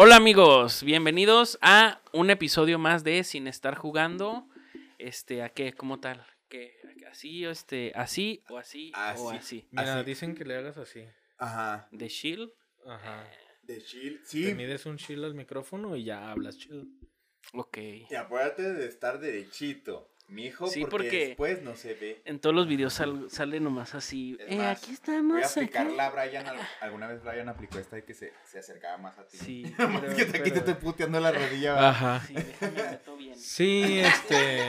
Hola amigos, bienvenidos a un episodio más de Sin estar jugando. Este, ¿a qué? ¿Cómo tal? ¿Qué? ¿Así o este, así o así o Así. Mira, Así. dicen que le hagas así. Ajá. ¿De Shield? Ajá. De chill. Te Sí. mides un chill al micrófono y ya hablas chido. Ok. Y acuérdate de estar derechito, mijo, Sí, porque, porque- después no se ve. En todos los videos sal- sale nomás así. Es Eh, más, aquí Voy a estamos. acá". aplicarla a Brian. al- Alguna vez Brian aplicó esta de que se, se acercaba más a ti. Sí, Nomás pero- que te- aquí te pero- estoy puteando la rodilla. ¿verdad? Ajá. Sí, déjame meto bien. Sí, este.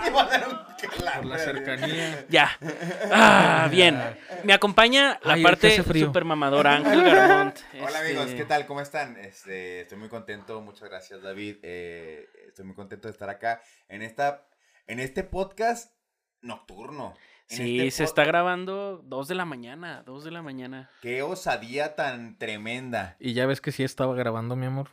Me va a dar un calambre. Por la cercanía. Ya. Ah, bien. Me acompaña la Ay, parte super mamadora Ángel Garmont. Hola Este, amigos, ¿qué tal? ¿Cómo están? Este, estoy muy contento, muchas gracias David. Eh, estoy muy contento de estar acá en esta, en este podcast nocturno. En Sí, este se pod- está grabando dos de la mañana, dos de la mañana. Qué osadía tan tremenda. Y ya ves que sí estaba grabando, mi amor.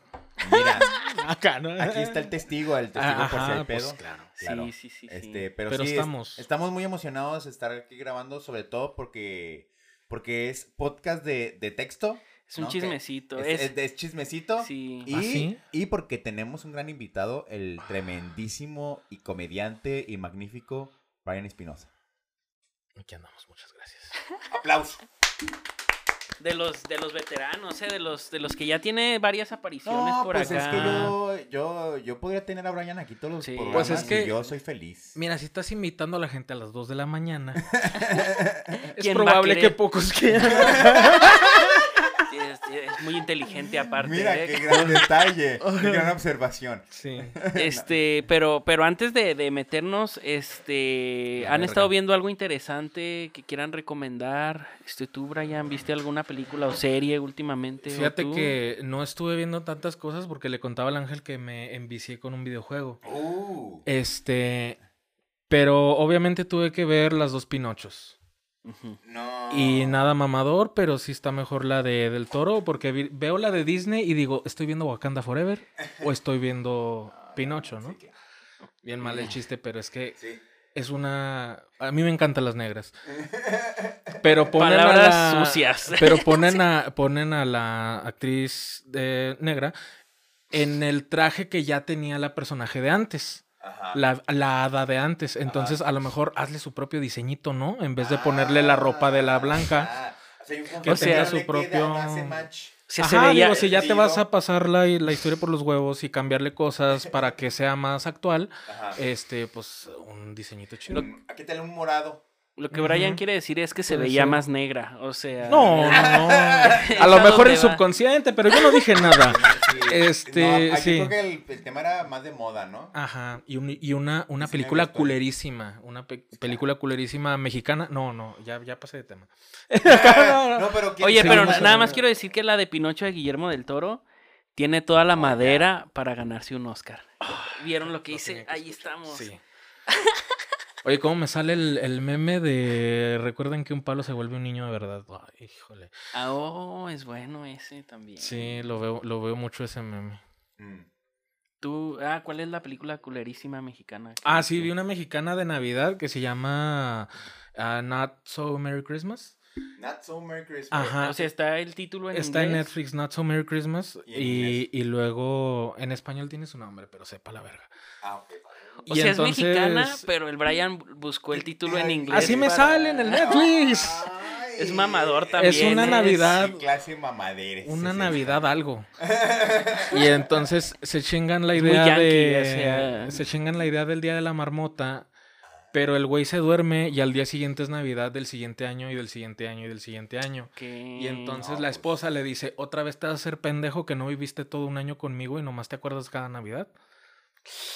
Mira, Acá, ¿no? aquí está el testigo, el testigo por si hay pues, pedo. claro. Claro. Sí, sí, sí, sí. Este, pero, Pero sí, es- estamos. estamos muy emocionados de estar aquí grabando, sobre todo porque, porque es podcast de, de texto. Es un chismecito. Es, Es, es- es chismecito. sí. Y, ¿Ah, sí? y porque tenemos un gran invitado, el tremendísimo y comediante y magnífico Brian Espinosa. Aquí andamos, muchas gracias. Aplauso. De los, de los veteranos, ¿eh? De los, de los que ya tiene varias apariciones No, por pues acá. es que yo, yo, yo podría tener a Brian aquí todos los Sí. programas Pues es que- y yo soy feliz. Mira, si estás invitando a la gente a las 2 de la mañana, es ¿Quién va a probable que pocos quieran. Es, muy inteligente aparte. Mira ¿eh? qué gran detalle, qué gran observación. Sí. Este, pero, pero antes de, de meternos, este, La ¿han verga. estado viendo algo interesante que quieran recomendar? Este, tú, Brian, ¿viste alguna película o serie últimamente? ¿O Fíjate tú? que no estuve viendo tantas cosas porque le contaba al ángel que me envicié con un videojuego. Uh, Este, pero obviamente tuve que ver las dos Pinochos. No. Y nada mamador, pero sí está mejor la de Del Toro, porque vi- veo la de Disney y digo, ¿estoy viendo Wakanda Forever o estoy viendo Pinocho, no? Sí, que- Bien mal el chiste, pero es que sí. es una... A mí me encantan las negras. Pero ponen Palabras a la... sucias. Pero ponen a, ponen a la actriz de negra en el traje que ya tenía la personaje de antes. Ajá. La, la hada de antes. Entonces, a lo mejor hazle su propio diseñito, ¿no? En vez de ponerle la ropa de la blanca. Ah, o sea, Que tenga su propio-. Sí, Ajá, se veía, digo, si ya te vas a pasar la, la historia por los huevos y cambiarle cosas para que sea más actual, Ajá. este, pues, un diseñito chido. Mm, Aquí te un morado. Lo que Brian quiere decir es que se veía ser. más negra, o sea... No, no, no. A lo mejor el va. subconsciente, pero yo no dije nada. Sí. Este, no, aquí sí. creo que el, el tema era más de moda, ¿no? Ajá, y, un- y una, una Sí, película culerísima, una pe- película culerísima mexicana. No, no, ya, ya pasé de tema. No, pero ¿quién- Oye, pero nada más quiero decir que la de Pinocho de Guillermo del Toro tiene toda la madera para ganarse un Oscar. ¿Vieron lo que hice? Ahí estamos. Sí. Oye, ¿cómo me sale el, el meme de recuerden que un palo se vuelve un niño de verdad? Ay, híjole. Ah, oh, es bueno ese también. Sí, lo veo, lo veo mucho ese meme. Mm. Tú, ah, ¿cuál es la película culerísima mexicana? Ah, sí, vi una mexicana de Navidad que se llama ah, Not So Merry Christmas. Not so Merry Christmas. Ajá. O sea, está el título en Está en. Netflix, Not So Merry Christmas. Y Y, luego en español tiene su nombre, pero sepa la verga. Ah, ok. O Y sea, entonces- es mexicana, pero el Brian buscó el título en inglés. Así me para- sale en el Netflix. Ay. Es mamador también. Es una. Navidad. Sí, clase mamaderes. Una sí, sí. Navidad algo. Y entonces se chingan la Es muy idea yankee, de. o sea. Se chingan la idea del día de la marmota. Pero el güey se duerme y al día siguiente es Navidad del siguiente año y del siguiente año y del siguiente año. Que- Y entonces no, la pues. esposa le dice, otra vez te vas a ser pendejo que no viviste todo un año conmigo y nomás te acuerdas cada Navidad.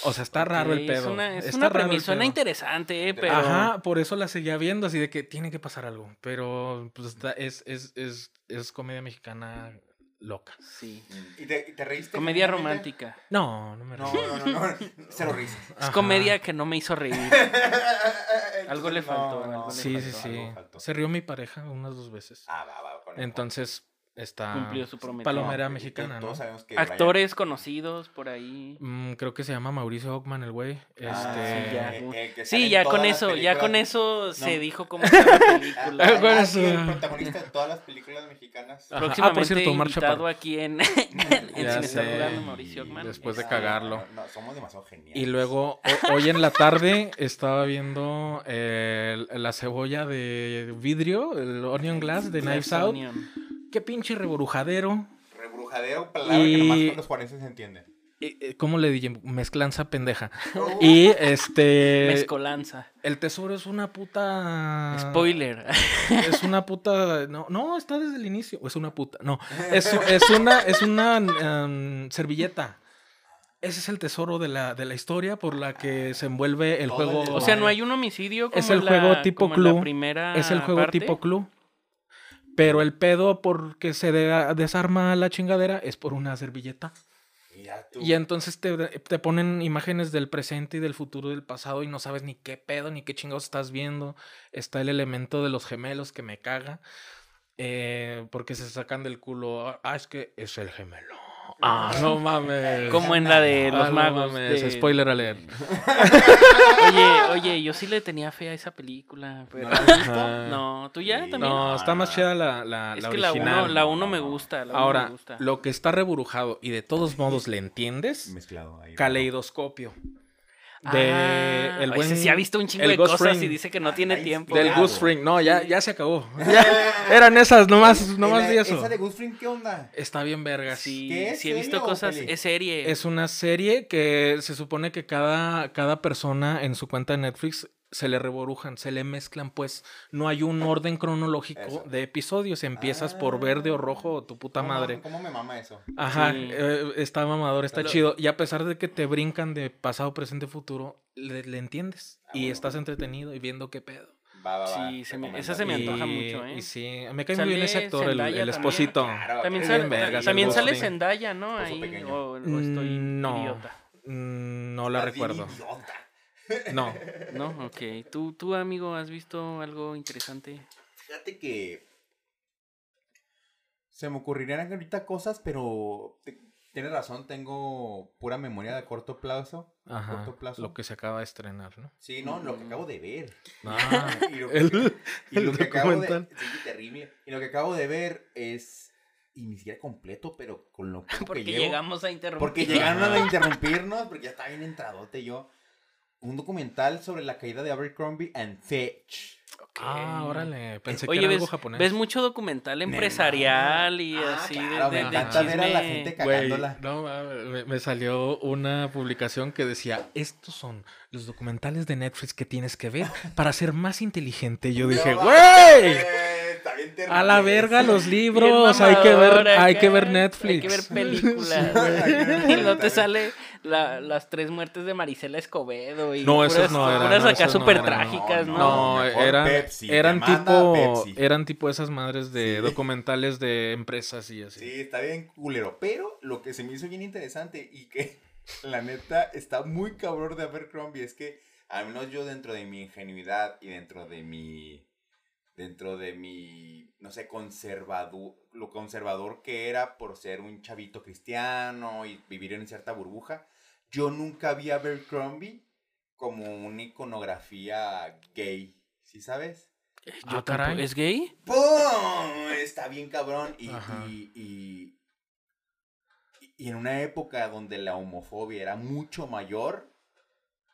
O sea, está raro el pedo. Es una, es Está una raro el premisa, suena interesante, eh, pero... Ajá, por eso la seguía viendo, así de que tiene que pasar algo. Pero pues está- es, es, es, es comedia mexicana loca. Sí. ¿Y te, y te reíste? Comedia romántica. No, no me No, río. no, no, no. Cero risas. Es comedia que no me hizo reír. Algo le No, faltó, no, algo le Sí, sí, faltó, sí. algo faltó. Se rió mi pareja unas dos veces. Ah, va, va. con el- Entonces, Está Cumplió su promesa. palomera No, mexicana, todos ¿no? sabemos que Brian- Actores conocidos por ahí. Mm, creo que se llama Mauricio Ockman, el güey. Ah, Este... sí, ya. eh, eh, Sí, ya con eso, ya con eso se No. dijo cómo está la Ah, película. ah, ¿Cuál ah, es el protagonista de todas las películas mexicanas. Ajá. Ah, Próximamente por cierto, invitado aquí en, en. Jugando, Mauricio Ockman. Después de cagarlo. No, no, somos demasiado geniales. Y luego, hoy en la tarde, estaba viendo eh, la cebolla de vidrio, el onion glass de Knives Out. Onion. Qué pinche reborujadero. Rebrujadero, palabra que nomás Y- con los juarenses se entienden. Eh, ¿Cómo le dije? Mezclanza pendeja. Y este. Mezcolanza. El tesoro es una puta. Spoiler. Es una puta. No, no, está desde el inicio. Es una puta. No. Es, es una, es una um, servilleta. Ese es el tesoro de la, de la historia por la que se envuelve el Todo juego. el O sea, no hay un homicidio como Es el en la- juego tipo como en la club. primera Es el juego parte? tipo club. Pero el pedo porque se de- desarma la chingadera es por una servilleta. Y entonces te, te ponen imágenes del presente y del futuro y del pasado y no sabes ni qué pedo ni qué chingados estás viendo. Está el elemento de los gemelos que me caga. eh, porque se sacan del culo. Ah, es que es el gemelo. Ah, no mames. Como en la de los Ah, no magos. mames, de- Spoiler alert. Oye, oye, yo sí le tenía fe a esa película. Pero... ¿No. No, tú ya también. No, está más chida la, la, es la que la original. uno, la uno me gusta. La uno Ahora, me gusta. lo que está reburujado y de todos modos le entiendes, Mezclado ahí. caleidoscopio. De Ah, el ese buen, sí ha visto un chingo el de Ghost cosas Ring. y dice que no tiene Ahí tiempo. Del Claro. Goose Fring. No, ya, ya se acabó. Ya, eran esas, nomás, nomás ¿Esa- di eso. ¿Esa de Goose Fring qué onda? Está bien vergas. Sí, ¿Qué sí he visto cosas. Es serie. Es una serie que se supone que cada, cada persona en su cuenta de Netflix se le reborujan, se le mezclan, pues no hay un orden cronológico Eso. de episodios. Empiezas por verde o rojo o tu puta ¿Cómo madre. ¿Cómo me mama eso? Ajá, Sí. eh, está mamador, está chido. Y a pesar de que te brincan de pasado, presente, futuro, le, le entiendes. Ah, y bueno. estás entretenido y viendo qué pedo. Va, va, va. Sí, se me- esa se me antoja Y- mucho, ¿eh? Y sí, me cae muy bien ese actor, el, Zendaya el también. esposito. Claro, También sale, bien vergas, también sale. Zendaya, ¿no? Ahí, o, o estoy no. idiota. Mm, No la recuerdo. idiota. No. No, ok. ¿Tú, tú, amigo, has visto algo interesante? Fíjate que se me ocurrirían ahorita cosas, pero te- tienes razón, tengo pura memoria de corto plazo. Ajá. corto plazo. Lo que se acaba de estrenar, ¿no? Sí, no, lo que acabo de ver. Ah, y lo que, el, y lo el que acabo de, documental. sí, terrible. Y lo que acabo de ver es y ni siquiera completo, pero con lo Porque que llevo. llegamos a interrumpir. Porque llegaron a interrumpirnos, porque ya estaba bien entradote yo. Un documental sobre la caída de Abercrombie and Fitch. Ok. Ah, órale. Pensé que era ves, algo japonés. ves mucho documental empresarial y Ah, así claro, de, de- me de encanta ver a la gente cagándola. no, mames, me, me salió una publicación que decía, estos son los documentales de Netflix que tienes que ver para ser más inteligente. Y Yo dije, No, güey, está bien terrible a la verga los libros, hay que ver, hay que ver Netflix. Hay que ver películas. Sí. y no te sale la- las tres muertes de Marisela Escobedo. Y No, esas no eran, puras no, acá no súper trágicas, ¿no? No, eran, Pepsi, eran tipo, Pepsi. eran tipo esas madres de Sí. documentales de empresas y así. Sí, está bien culero. Pero lo que se me hizo bien interesante y que la neta está muy cabrón de Abercrombie es que al menos yo dentro de mi ingenuidad y dentro de mi dentro de mi no sé conservador lo conservador que era por ser un chavito cristiano y vivir en cierta burbuja yo nunca vi a Abercrombie como una iconografía gay ¿sí sabes? Yo Ah, tampoco- caray. ¿Es gay? ¡Pum! Está bien cabrón. Y, y, y, y- y en una época donde la homofobia era mucho mayor,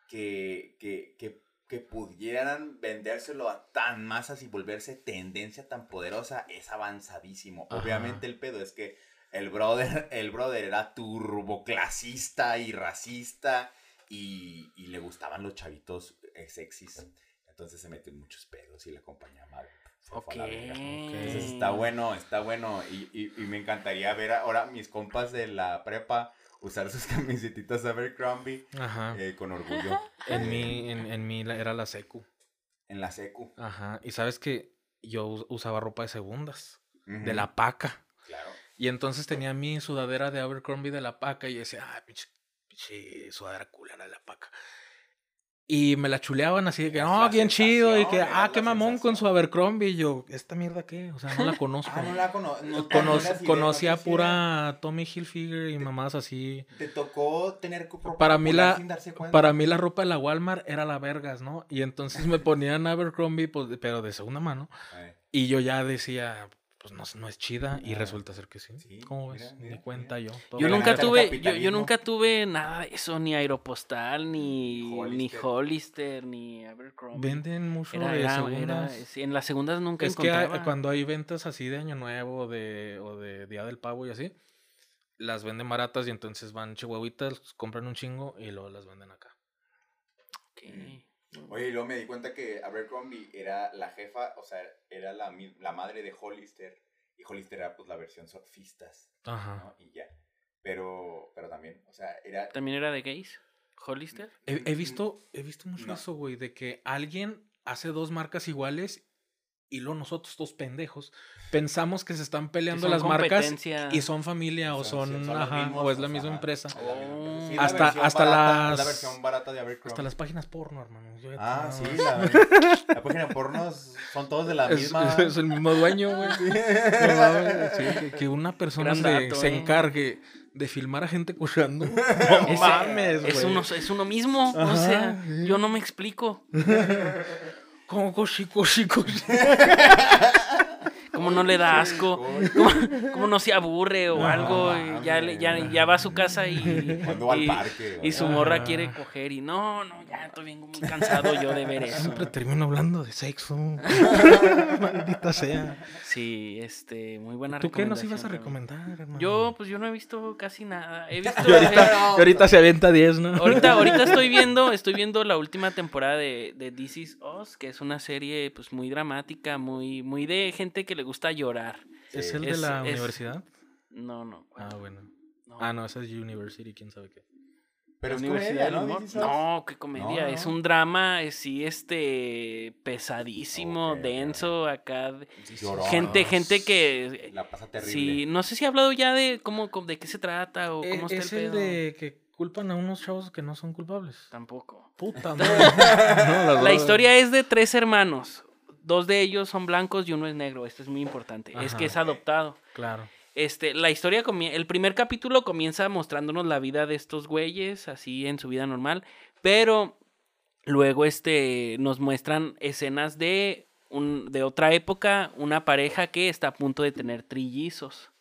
que, que, que, que pudieran vendérselo a tan masas y volverse tendencia tan poderosa, es avanzadísimo. Ajá. Obviamente el pedo es que el brother, el brother era turboclasista y racista y, y le gustaban los chavitos eh, sexys. Entonces se metió en muchos pedos y la compañía mal. se fue Ok. a la verga. Entonces está bueno, está bueno. Y, y, y me encantaría ver ahora mis compas de la prepa usar sus camisetitas Abercrombie Ajá. eh, con orgullo. En mí, en, en mí era la secu. En la secu. Ajá. Y sabes que yo us- usaba ropa de segundas, de la paca. Claro. Y entonces tenía mi sudadera de Abercrombie de la paca y yo decía, ah, pinche, pinche sudadera culera de la paca. Y me la chuleaban así de que, no, la bien chido. Y que, ah, qué mamón con su. Abercrombie. Y yo, ¿esta mierda qué? O sea, no la conozco. Ah, no la cono no conocía no pura Tommy Hilfiger y mamás así. Te tocó tener que Para mí la- sin darse cuenta. Para mí la ropa de la Walmart era la vergas, ¿no? Y entonces me ponían Abercrombie, pues, pero de segunda mano. Y yo ya decía, pues no, no es chida. Y Ah, resulta ser que sí. sí, ¿Cómo ves? mira, Ni mira, cuenta yo. Yo nunca tuve, yo, nunca tuve nada de eso, ni Aeropostal, ni ni Hollister. Hollister, ni Abercrombie. Venden mucho Era- de era- segundas. era- sí, en las segundas nunca es que hay- encontraba. cuando hay ventas así de Año Nuevo o de, o de Día del Pavo y así, las venden baratas y entonces van chihuahuitas, compran un chingo y luego las venden acá. Ok. Oye, y luego me di cuenta que Abercrombie era la jefa, o sea, era la, la madre de Hollister. Y Hollister era pues la versión surfistas, Ajá. ¿no? Y ya. Pero, pero también, o sea, era... ¿También era de gays? ¿Hollister? He, he visto, he visto mucho No. eso, güey, de que alguien hace dos marcas iguales y luego nosotros, dos pendejos, pensamos que se están peleando las marcas y son familia o Son- son, son ajá, mismos, o es la o misma sea, empresa. es. Oh. Sí, la Hasta- versión hasta barata, las- La versión barata de Abercrombie. Hasta las páginas porno, hermano. Yo Ah, sí, la, la página de pornos son todos de la Es, misma... es el mismo dueño, güey. No mames, sí, que, que una persona se, dato, se eh. encargue de filmar a gente cochando. No Ese- mames, güey. es uno, es uno mismo. o Ajá, sea, sí. yo no me explico. Como coxi, coxi, coxi. Como no le da asco. Como, como no se aburre o No, algo. y ya, le- ya, ya va a su casa y. Cuando va al y- parque. Y su morra Ah. quiere coger y no, no, ya estoy bien muy cansado yo de ver eso. Siempre termino hablando de sexo. Maldita sea. Sí, este, muy buena ¿Tú qué nos ibas a recomendar, hermano? Yo, pues yo no he visto casi nada. He visto. Y ahorita, y ahorita se avienta 10, ¿no? ahorita, ahorita estoy viendo, estoy viendo la última temporada de, de This Is Us, que es una serie pues muy dramática, muy, muy de gente que le gusta llorar. ¿Es el de la es- universidad? No, no. Ah, bueno. no. Ah, no, esa es University, quién sabe qué. Pero es Universidad comedia, ¿no? No, qué comedia. No, Es un drama, sí, este, pesadísimo, denso, acá. Llorón. Gente, gente que... La pasa terrible. Sí, no sé si ha hablado ya de cómo, de qué se trata o Eh, cómo está es el el pedo. de que culpan a unos chavos que no son culpables. Tampoco. Puta madre. No, La drogas- historia es de tres hermanos. Dos de ellos son blancos y uno es negro. Esto es muy importante. Es que es adoptado. Claro. Este, la historia el primer capítulo comienza mostrándonos la vida de estos güeyes, así en su vida normal, pero luego este nos muestran escenas de un, de otra época, una pareja que está a punto de tener trillizos.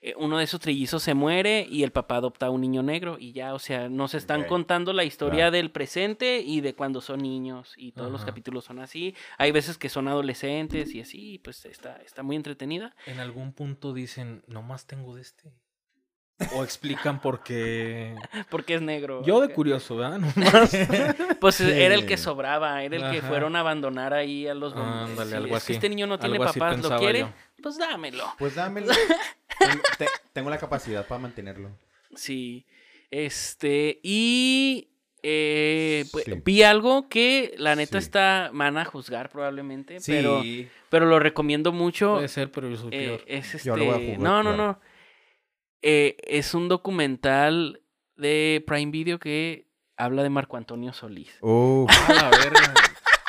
Eh, uno de esos trillizos se muere y el papá adopta a un niño negro y ya, o sea, nos están contando la historia claro. del presente y de cuando son niños y todos los capítulos son así. Hay veces que son adolescentes y así, pues está, está muy entretenida. En algún punto dicen, nomás tengo de este. O explican por qué. Porque es negro. Yo de curioso, ¿verdad? Nomás. Pues era el que sobraba, era el que fueron a abandonar ahí a los Ándale, bomberos. Sí, algo es que este niño no tiene papás, ¿lo quiere? yo. Pues dámelo. Pues dámelo. tengo, te- tengo la capacidad para mantenerlo. Sí. Este, y eh, pues, Sí. vi algo que la neta Sí. está, me van a juzgar probablemente, Sí. pero, pero lo recomiendo mucho. Puede ser, pero yo soy Eh, peor. es este, Yo lo voy a jugar, no, no, claro. no. Eh, es un documental de Prime Video que habla de Marco Antonio Solís. Uf. A la verga.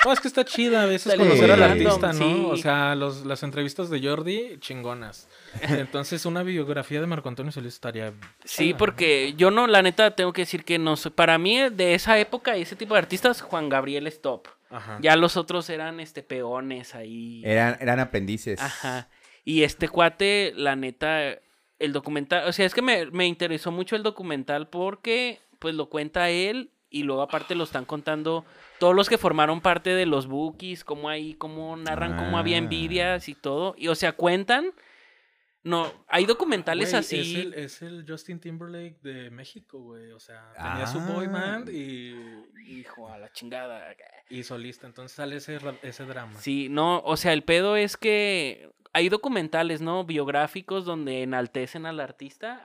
No, es que está chida a veces Dale, conocer al artista, ¿no? sí. O sea, los, las entrevistas de Jordi, chingonas. Entonces, una biografía de Marco Antonio Solís estaría. Sí, porque yo no, la neta, tengo que decir que no soy. Para mí, de esa época y ese tipo de artistas, Juan Gabriel es top. Ajá. Ya los otros eran este peones ahí. Eran, eran aprendices. Ajá. Y este cuate, la neta, el documental, o sea, es que me, me interesó mucho el documental porque, pues, lo cuenta él y luego aparte lo están contando todos los que formaron parte de los bookies, cómo ahí, cómo narran cómo había Ah. envidias y todo. Y, o sea, cuentan. No, hay documentales así. Es el, es el Justin Timberlake de México, güey. O sea, tenía su Ah. boy band y, Hijo, a la chingada. y solista. Entonces sale ese, ese drama. Sí, no, o sea, el pedo es que hay documentales, ¿no? Biográficos donde enaltecen al artista.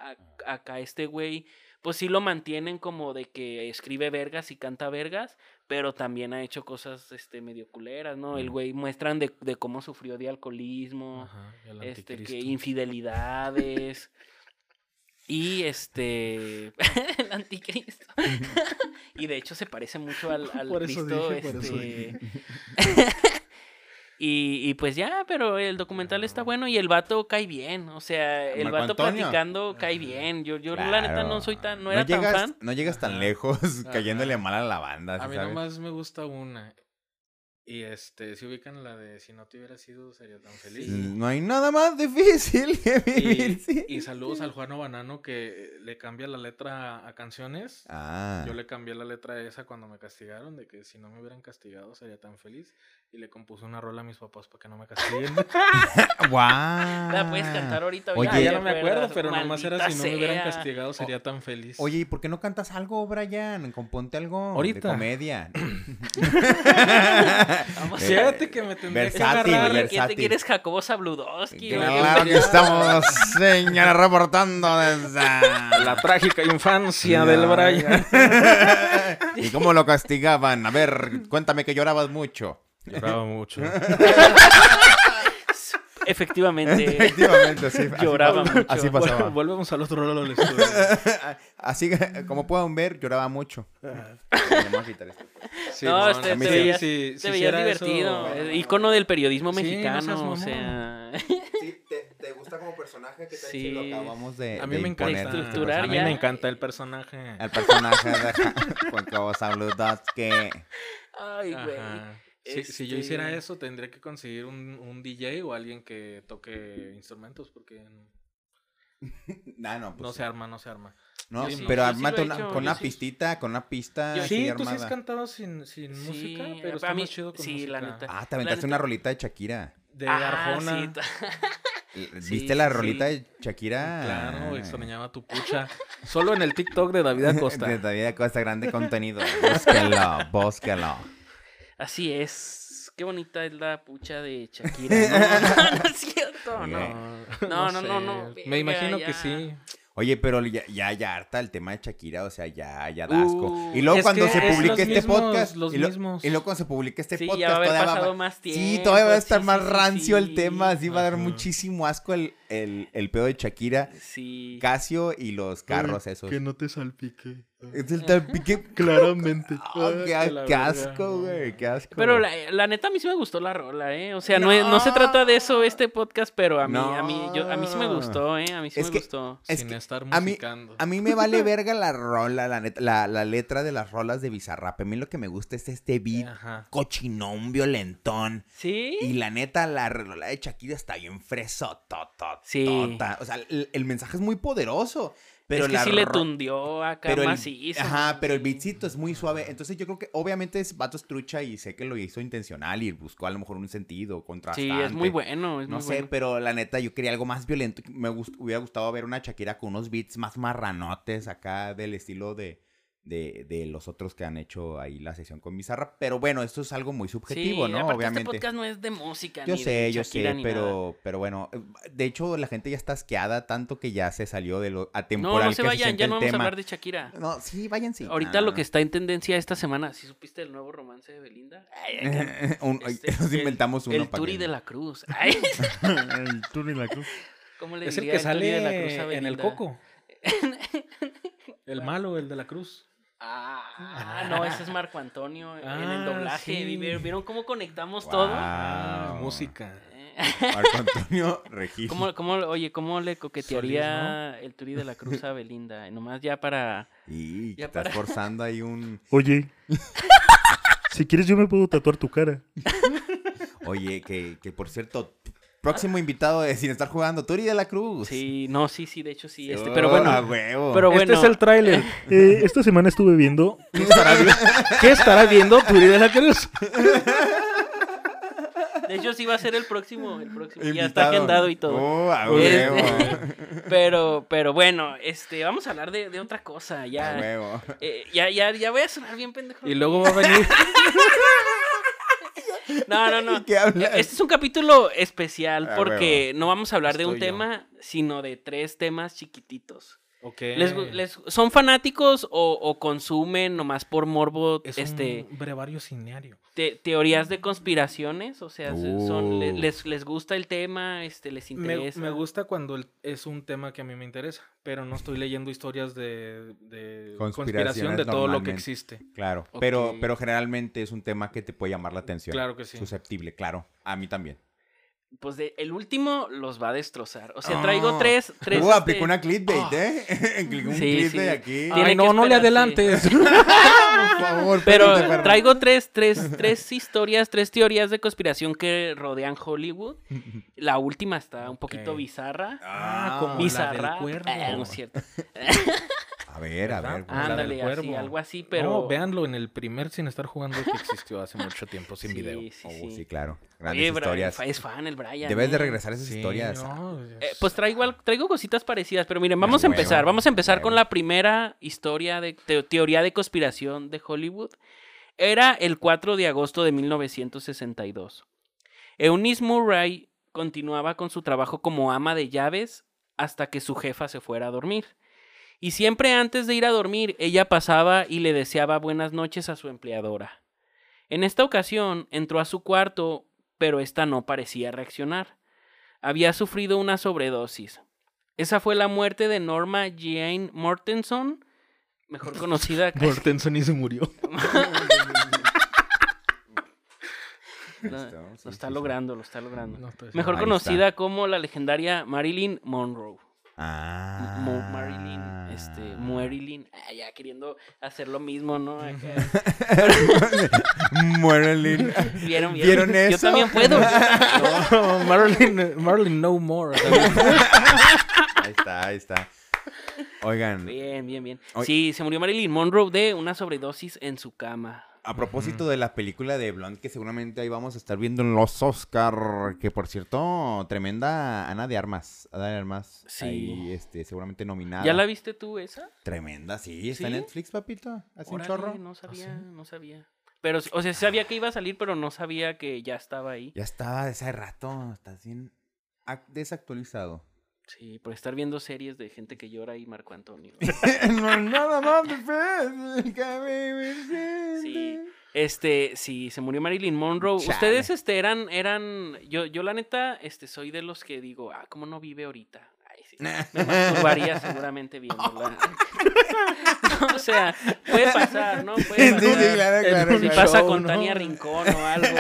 A- acá este güey, pues sí lo mantienen como de que escribe vergas y canta vergas, pero también ha hecho cosas, este, medio culeras, ¿no? El güey muestran de, de cómo sufrió de alcoholismo, Ajá, este, que infidelidades. Y este. el anticristo. y de hecho se parece mucho al, Cristo. dije, este... y, y pues ya, pero el documental está bueno y el vato cae bien. O sea, el Marco vato Antonio. platicando cae bien. Yo, yo la neta no soy tan. No era llegas, tan fan. No llegas tan lejos cayéndole mal a la banda. A ¿sí mí sabes? nomás me gusta una. Y este, si ubican la de si no te hubiera sido, sería tan feliz. No hay nada más difícil que vivir. Y, sí. y saludos al Juano Banano que le cambia la letra a canciones. Ah. Yo le cambié la letra a esa cuando me castigaron, de que si no me hubieran castigado sería tan feliz. Y le compuse una rola a mis papás para que no me castiguen. ¡Guau! La puedes cantar ahorita. Oye, Ah, ahorita, ya ¿te no me acuerdo, pero nomás era si no me hubieran castigado sería tan feliz. Oye, ¿y por qué no cantas algo, Brian? Componte algo Ahorita. de comedia. Vamos Eh, fíjate que me tendría que versátil, agarrar. ¿Quién te quieres, Jacobo Zabludowski? o Claro que estamos, señora, reportando desde La trágica infancia del Brian. ¿Y cómo lo castigaban? A ver, cuéntame que llorabas mucho. Lloraba mucho. Efectivamente. Efectivamente, sí. Lloraba mucho. Así pasaba. Volvemos al otro lado del estudio. Así que, como pueden ver, lloraba mucho. Vamos a quitar esto. Sí, no, este, a mí te sí. veías, te veías hiciera eso- divertido. eh, Icono del periodismo Sí, no mexicano. seas o sea. Sí, ¿te, te gusta como personaje? ¿Qué tal si lo Sí. acabamos de A mí me encanta. estructurar A mí ya. me encanta el personaje. El personaje de Juan Carlos Sabludowski. Ay, güey. Ajá. Si, si yo hiciera Este- eso, tendría que conseguir un, un DJ o alguien que toque instrumentos porque Nah, no, pues no sí. se arma, no se arma. No, sí, pero sí lo armate he una- hecho, con una sí. pistita, con una pista Yo así Sí, tú sí has cantado sin, sin Sí, música, pero a está mí- más chido con sí, música. la neta. Ah, te aventaste neta- una rolita de Shakira. De Ah, Arjona. ¿Viste Sí, la rolita sí. de Shakira? Claro, extrañaba tu pucha. Solo en el TikTok de David Acosta. De David Acosta, grande contenido. Búsquelo, búsquelo. Así es. Qué bonita es la pucha de Shakira. No, no, no es cierto, no. No, no, no, no, Me imagino ya. que sí. Oye, pero ya, ya, ya harta el tema de Shakira, o sea, ya, ya da asco. Uh, y luego cuando se publique este mismos, podcast. los y, lo- mismos. y luego cuando se publique este Sí, podcast. ya va a haber todavía pasado va- más Sí, todavía va a estar sí, más rancio el tema. Así va a dar muchísimo asco el, el, el pedo de Shakira, Sí. Casio y los carros esos. no te salpique. Es el talpique. Claramente. Ah, qué, Ah, que qué asco, güey. Qué asco. Pero la, la neta a mí sí me gustó la rola, ¿eh? O sea, no, no se trata de eso este podcast, pero a mí, a mí, yo, a mí sí me gustó, ¿eh? A mí sí Es me que- gustó. Es Sin que estar a mí- musicando. A mí me vale verga la rola, la, neta- la, la letra de las rolas de Bizarrap. A mí lo que me gusta es este beat Ajá. cochinón, violentón. ¿Sí? Y la neta, la rola de Shakira está bien fresototota. Sí. O sea, el, el mensaje es muy poderoso. Pero es que la sí le tundió acá pero el, macizo. ajá, pero el beatcito es muy suave. Entonces yo creo que obviamente es vato es trucha y sé que lo hizo intencional y buscó a lo mejor un sentido contrastante. Sí, es muy bueno, es No muy sé, bueno. pero la neta yo quería algo más violento. Me gust- hubiera gustado ver una Shakira con unos beats más marranotes acá del estilo de, de, de los otros que han hecho ahí la sesión con Bizarra. Pero bueno, esto es algo muy subjetivo, sí, ¿no? aparte Obviamente. este podcast no es de música. Yo ni sé, de yo Shakira sé, nada. pero, pero bueno, de hecho la gente ya está asqueada tanto que ya se salió de lo No, atemporal no se que vayan, siente ya el no vamos tema. a hablar de Shakira. No, sí, váyanse. Ahorita Ah. lo que está en tendencia esta semana, ¿sí supiste el nuevo romance de Belinda? Ay, ay, Un- este, nos el- inventamos uno El para Turi que- de la Cruz. Ay, el Turi de la Cruz. ¿Cómo le Es el que Turi de la Cruz a sale en el coco. El malo, el de la cruz. Ah, no, ese es Marco Antonio en el Ah, doblaje. sí. ¿Vieron ¿Vieron cómo conectamos Wow. todo? Ah, música. Eh, Marco Antonio. ¿Cómo, cómo, oye, ¿cómo le coquetearía el Turi de la Cruz a Belinda? Nomás ya para... Y Ya estás para- forzando ahí un. Oye, si quieres yo me puedo tatuar tu cara. Oye, que, que por cierto, próximo invitado de Sin Estar Jugando, Turi de la Cruz. Sí, no, sí, sí, de hecho sí. Este, Oh, pero bueno, a huevo. pero bueno. Este es el tráiler. Eh, esta semana estuve viendo. ¿Qué estará, vi- ¿Qué estará viendo Turi de la Cruz? De hecho, sí va a ser el próximo, el próximo. Ya Invitado. está agendado y todo. Oh, a Este, huevo. pero, pero bueno, este, vamos a hablar de, de otra cosa. A Ya, huevo. eh, ya, ya, ya voy a sonar bien pendejo. Y luego va a venir. No, no, no. ¿Qué hablas? Este es un capítulo especial Ah, porque no vamos a hablar de un yo. tema, sino de tres temas chiquititos. Ok. ¿Les, gu- les- ¿Son fanáticos o, o consumen nomás por morbo Es este, un brevario cineario. te- teorías de conspiraciones? O sea, se- son, Uh. les, les gusta el tema? Este, ¿Les interesa? me gusta cuando el- es un tema que a mí me interesa, pero no estoy leyendo historias de, de conspiración de todo lo que existe. Claro, pero, pero generalmente es un tema que te puede llamar la atención. Claro que sí. Susceptible, claro. A mí también. Pues de- el último los va a destrozar. O sea, traigo Ah. tres... tres Uh, este, aplicó una clickbait, ¿eh? Aplicó un Sí, clickbait sí. aquí. Ay, no, no le adelantes. Por favor, Pero perro. traigo tres, tres, tres historias, tres teorías de conspiración que rodean Hollywood. La última está un poquito bizarra. Ah, como la bizarra. del cuervo. Ah, no es cierto. A ver, a ver. Ándale, así, algo así, pero... No, véanlo en el primer sin estar jugando que existió hace mucho tiempo sin Sí, video. sí, Oh, sí. sí, claro. Grandes Oye, historias. es fan el Brian. Debes de ¿eh? regresar a esas Sí, historias. no, Eh, es- pues traigo, traigo cositas parecidas, pero miren, vamos a empezar. Vamos a empezar con la primera historia de teo- teoría de conspiración de Hollywood. Era el 4 de agosto de 1962. Eunice Murray continuaba con su trabajo como ama de llaves hasta que su jefa se fuera a dormir. Y siempre antes de ir a dormir, ella pasaba y le deseaba buenas noches a su empleadora. En esta ocasión entró a su cuarto, pero esta no parecía reaccionar había sufrido una sobredosis. Esa fue la muerte de Norma Jane Mortenson, mejor conocida Mortensen y se murió. Lo, está logrando, lo está logrando. Estoy Mejor conocida como la legendaria Marilyn Monroe. Ah. Mo- Marilyn, este, Marilyn, ah, ya queriendo hacer lo mismo, ¿no? Acá. Marilyn. ¿Vieron, ¿Vieron Yo eso? también puedo. No, Marilyn, Marilyn No More. Ahí está, ahí está. Oigan, Bien, bien, bien. Sí, se murió Marilyn Monroe de una sobredosis en su cama. A propósito de la película de Blonde, que seguramente ahí vamos a estar viendo en los Oscar, que por cierto, tremenda Ana de Armas. Ana de Armas. Sí. Ahí, este, seguramente nominada. ¿Ya la viste tú esa? Tremenda, sí. Está en. Netflix, papito. Hace un chorro. No sabía, no sabía. Pero, o sea, sabía que iba a salir, pero no sabía que ya estaba ahí. Ya estaba de ese rato. Estás bien ac- desactualizado. Sí, por estar viendo series de gente que llora y Marco Antonio. no nada más Sí. Este, sí, se murió Marilyn Monroe. Chale. Ustedes, este, eran, eran, yo, yo la neta, este, soy de los que digo, ah, ¿cómo no vive ahorita? Ay, sí. Me masturbaría seguramente viéndola. o sea, puede pasar, ¿no? Puede Sí, sí, pasar. claro, claro, Si claro. pasa con ¿no? Tania Rincón o algo.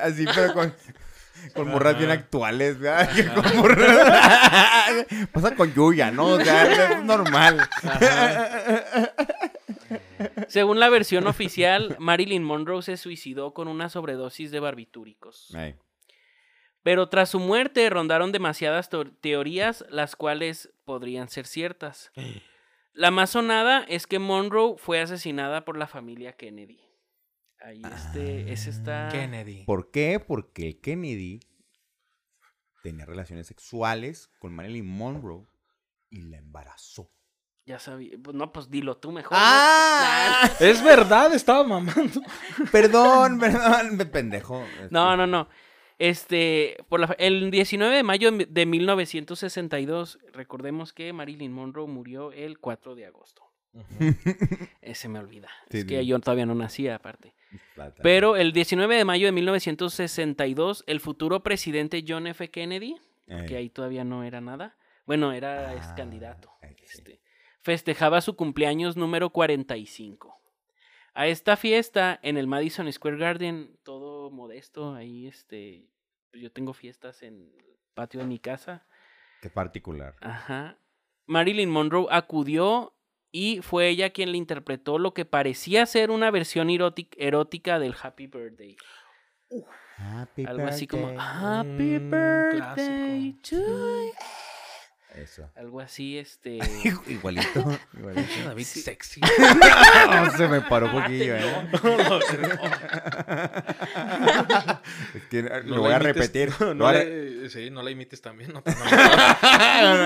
Así, pero con, con morras bien actuales, ¿verdad? Con morras- Pasa con Yuya, ¿no? O sea, es normal. Según la versión oficial, Marilyn Monroe se suicidó con una sobredosis de barbitúricos. Ay, Pero tras su muerte rondaron demasiadas teorías, las cuales podrían ser ciertas. La más sonada es que Monroe fue asesinada por la familia Kennedy. Ahí este, ese está. Kennedy. ¿Por qué? Porque el Kennedy tenía relaciones sexuales con Marilyn Monroe y la embarazó. Ya sabía. Pues no, pues dilo tú mejor. ¿no? ¡Ah! Es verdad, estaba mamando. Perdón, perdón, me pendejo. No, no, no. Este, por la, el 19 de mayo de 1962, recordemos que Marilyn Monroe murió el 4 de agosto. Ese me olvida. Sí, es que yo todavía no nacía, aparte. Pero... Pero el 19 de mayo de 1962, el futuro presidente John F. Kennedy, que ahí todavía no era nada, bueno, era ex Ah, candidato, este, festejaba su cumpleaños número 45. A esta fiesta en el Madison Square Garden, todo modesto, ahí este, yo tengo fiestas en el patio de mi casa. Qué particular. Ajá. Marilyn Monroe acudió y fue ella quien le interpretó lo que parecía ser una versión erótic- erótica del Happy Birthday. Happy Algo así como birthday. Happy Mm, Birthday to you". Eso. Algo así, este. Igualito. igualito. David sexy. No, se me paró un poquillo, ¿eh? Es que lo voy a repetir. No, Lo voy a re- le- sí, no la imites también. No, te- no.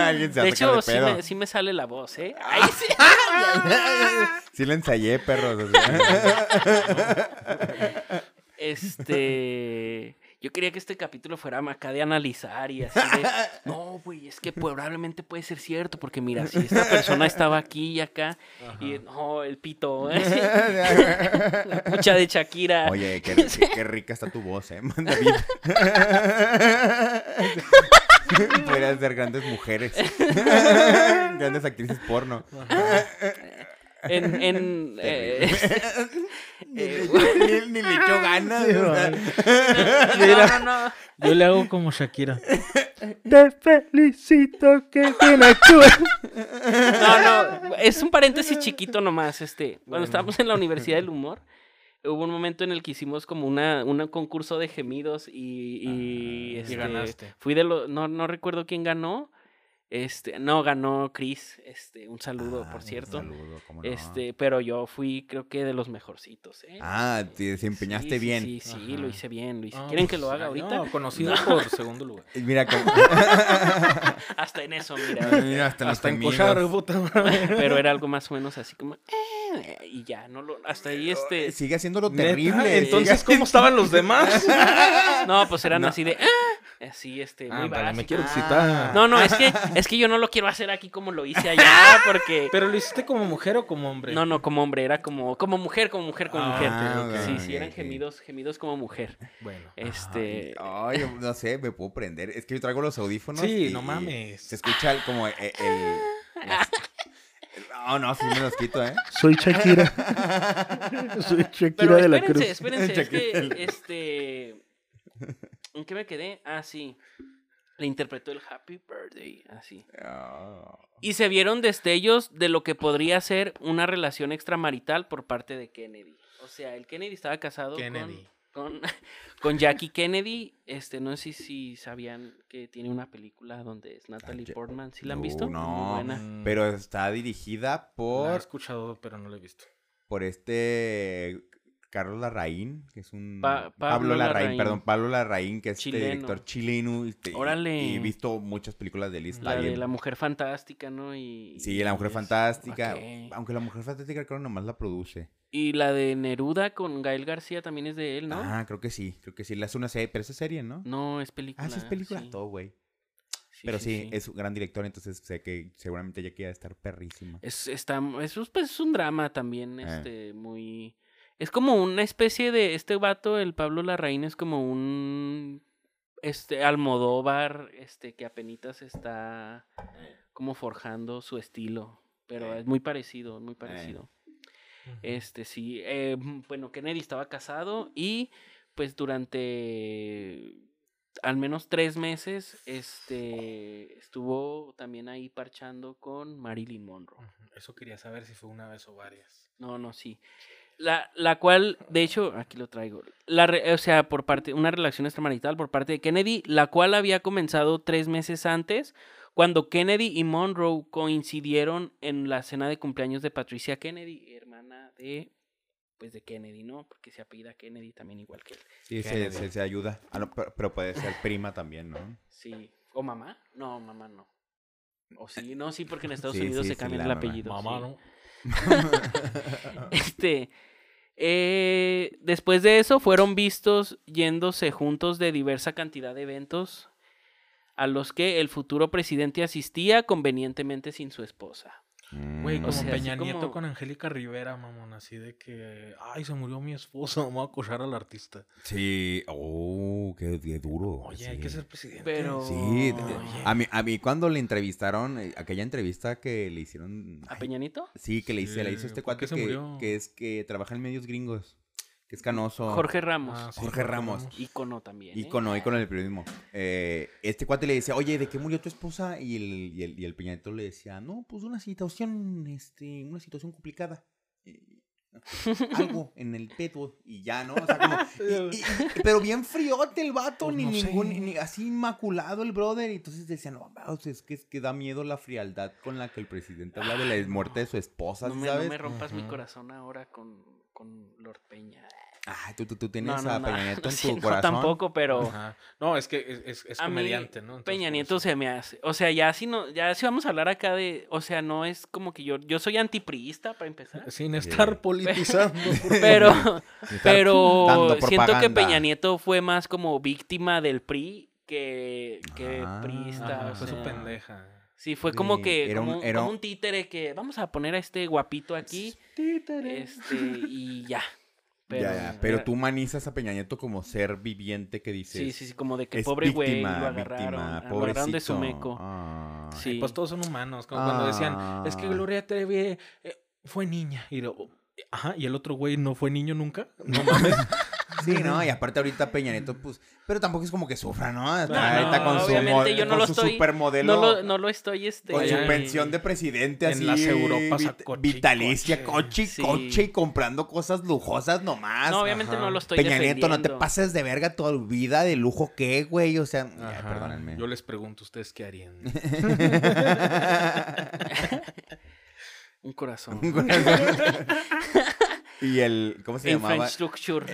Alguien se De hecho, sí me, sí me sale la voz, ¿eh? Ay, sí. Sí la ensayé, perros. o sea. Este. Yo quería que este capítulo fuera acá de analizar y así de, no, güey, es que probablemente puede ser cierto, porque mira, si esta persona estaba aquí y acá, y no, el pito, la pucha de Shakira. Oye, qué, qué- qué rica está tu voz, ¿eh, David? Podrías ser grandes mujeres. grandes actrices porno. En, en, eh, eh, ni- ni le echó ganas. Sí, o sea. no, no, no. Yo le hago como Shakira. Te felicito que bien actúas. No, no, es un paréntesis chiquito nomás, este, cuando estábamos en la Universidad del Humor, hubo un momento en el que hicimos como una, un concurso de gemidos y, y, y este, ganaste. fui de los, no, no recuerdo quién ganó, este, no, ganó Chris, este, un saludo, Ah, por un cierto, saludo, cómo no. este, pero yo fui, creo que de los mejorcitos, ¿eh? Ah, Este, te desempeñaste sí, bien. Sí, sí, lo hice bien, lo hice. Ah, ¿Quieren que pues, lo haga ay, ahorita? no, conocido por segundo lugar. Mira cómo. Hasta en eso, mira. Mira, hasta, Hasta en cochar, puta madre. pero era algo más o menos así como, eh, y ya, no lo, hasta ahí este... Sigue haciendo lo ¿Neta? terrible. Entonces, sigue- ¿cómo estaban los demás? No, pues eran No. así de. "Ah", Así, este, muy Ándale, me quiero Ah. excitar. No, no, es que, es que yo no lo quiero hacer aquí como lo hice allá, porque. ¿Pero lo hiciste como mujer o como hombre? No, no, como hombre, era como, como mujer, como mujer, como Ah, mujer. sí, sí, eran gemidos, gemidos como mujer. Bueno. Este. Ay, ay, no sé, me puedo prender. Es que yo traigo los audífonos. Sí, y- no mames. Se escucha el- como el. el- las- No, no, sí me los quito, ¿eh? Soy Shakira. Soy Shakira Pero de la espérense, Cruz. espérense, es que, este. ¿En qué me quedé? Ah, sí. Le interpretó el Happy Birthday, así. Ah. Y se vieron destellos de lo que podría ser una relación extramarital por parte de Kennedy. O sea, el Kennedy estaba casado Kennedy. Con, con, con Jackie Kennedy. Este, no sé si, si sabían que tiene una película donde es Natalie Ja- Portman. ¿Sí la han No, visto? Muy no. buena. Pero está dirigida La he por, escuchado, pero no la he visto. por este Carlos Larraín, que es un Pa- Pablo, Pablo Larraín, Larraín. perdón, Pablo Larraín, que es este director chileno. este, Órale. Y he visto muchas películas de él. está La de la mujer fantástica, ¿no? Y, Sí, La Mujer es- Fantástica. Aunque La Mujer Fantástica creo que nomás la produce. Y la de Neruda con Gael García también es de él, ¿no? Ah, creo que sí. Creo que sí. Le hace una serie, pero es serie, ¿no? No, es película. ah, sí es película. sí. Todo, güey. Sí, Pero sí, es un gran director, entonces sé que seguramente ya queda estar perrísima. Es, está, es, un- pues, es un drama también, Eh. este, muy... Es como una especie de... Este vato, el Pablo Larraín, es como un... Este, Almodóvar, este, que apenitas está como forjando su estilo. Pero Eh. es muy parecido, muy parecido. Este, sí. eh, bueno, Kennedy estaba casado y pues durante al menos tres meses, este, estuvo también ahí parchando con Marilyn Monroe. Eso quería saber si fue una vez o varias. No, no, sí. La, la cual, de hecho, aquí lo traigo. La re- o sea, por parte, una relación extramarital por parte de Kennedy, la cual había comenzado tres meses antes, cuando Kennedy y Monroe coincidieron en la cena de cumpleaños de Patricia Kennedy, hermana de, pues, de Kennedy, ¿no? Porque se apellida Kennedy también igual que él. Sí, se, Kennedy. se, se ayuda. Ah, no, pero, pero puede ser prima también, ¿no? Sí. ¿O mamá? No, mamá no. O sí, no, sí, porque en Estados Sí, Unidos sí, se sí, cambia el mamá. apellido. Mamá, sí. ¿no? Este. eh, después de eso, fueron vistos yéndose juntos de diversa cantidad de eventos a los que el futuro presidente asistía convenientemente sin su esposa. Güey, como O sea, Peña Nieto como- con Angélica Rivera, mamón, así de que, ay, se murió mi esposa, vamos a acosar al artista. Sí, oh, qué, qué duro. Oye, hay que ser presidente. Pero- Sí, Oye. a mí, a mí cuando le entrevistaron, eh, aquella entrevista que le hicieron... ¿A ay, Peñanito? Sí, que le hice, la hizo Sí, este ¿por qué cuate que, que es que trabaja en medios gringos, que es canoso. Jorge Ramos. Ah, sí, Jorge Ramos. Ícono también. ¿eh? Ícono, ícono del periodismo. Eh, este cuate le decía, oye, ¿de qué murió tu esposa? Y el, y el, y el le decía, no, pues una situación, este, una situación complicada. Eh, algo en el peto y ya, ¿no? O sea, como, y- y- y- pero bien friote el vato, Pues ni no ningún, ni así inmaculado el brother. Y entonces decían, no, es que, es que da miedo la frialdad con la que el presidente habla de la muerte de su esposa, No ¿sí me, no ¿sabes? me rompas mi corazón ahora con, con Lord Peña. Ay, tú, tú, tú tienes No, no, a no, Peña Nieto en sí, tu no, corazón. tampoco, pero Ajá. No, es que es, es, es a mí comediante, ¿no? Entonces, Peña Nieto se me hace, o sea, ya si no, ya si vamos a hablar acá de, o sea, no es como que yo, yo soy antipriista para empezar, Sin Sí. estar politizando. por pero, pero siento que. Peña Nieto fue más como víctima del PRI que, que Ah. priista, fue su pendeja. Sí, fue como Sí, que, era un- como, un- era como un- un títere que vamos a poner a este guapito aquí, este, y ya. Pero, ya, ya, pero tú humanizas a Peña Nieto como ser viviente que dices. Sí, sí, sí, como de que pobre güey, víctima, lo agarraron, víctima, lo agarraron de su meco. Ah. Sí. Pues todos son humanos. Como cuando decían, es que Ah. Gloria Trevi eh, fue niña. Y lo- ajá, y el otro güey no fue niño nunca. No mames. Sí, no, y aparte ahorita Peña Nieto, pues, pero tampoco es como que sufra, ¿no? Está No, ahorita con su, obviamente yo no con lo su estoy- supermodelo, No lo, no lo estoy, este... con su pensión de presidente en así. las Europas vit- coche vitalicia, coche. coche y Sí. coche y comprando cosas lujosas nomás. No, obviamente Ajá. no lo estoy Peña Nieto, no te pases de verga tu vida de lujo, ¿qué, güey? O sea, perdónenme. Yo les pregunto, ¿ustedes qué harían? Un corazón. y el, ¿cómo se llamaba? Infrastructure.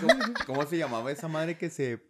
¿Cómo, cómo se llamaba esa madre que se...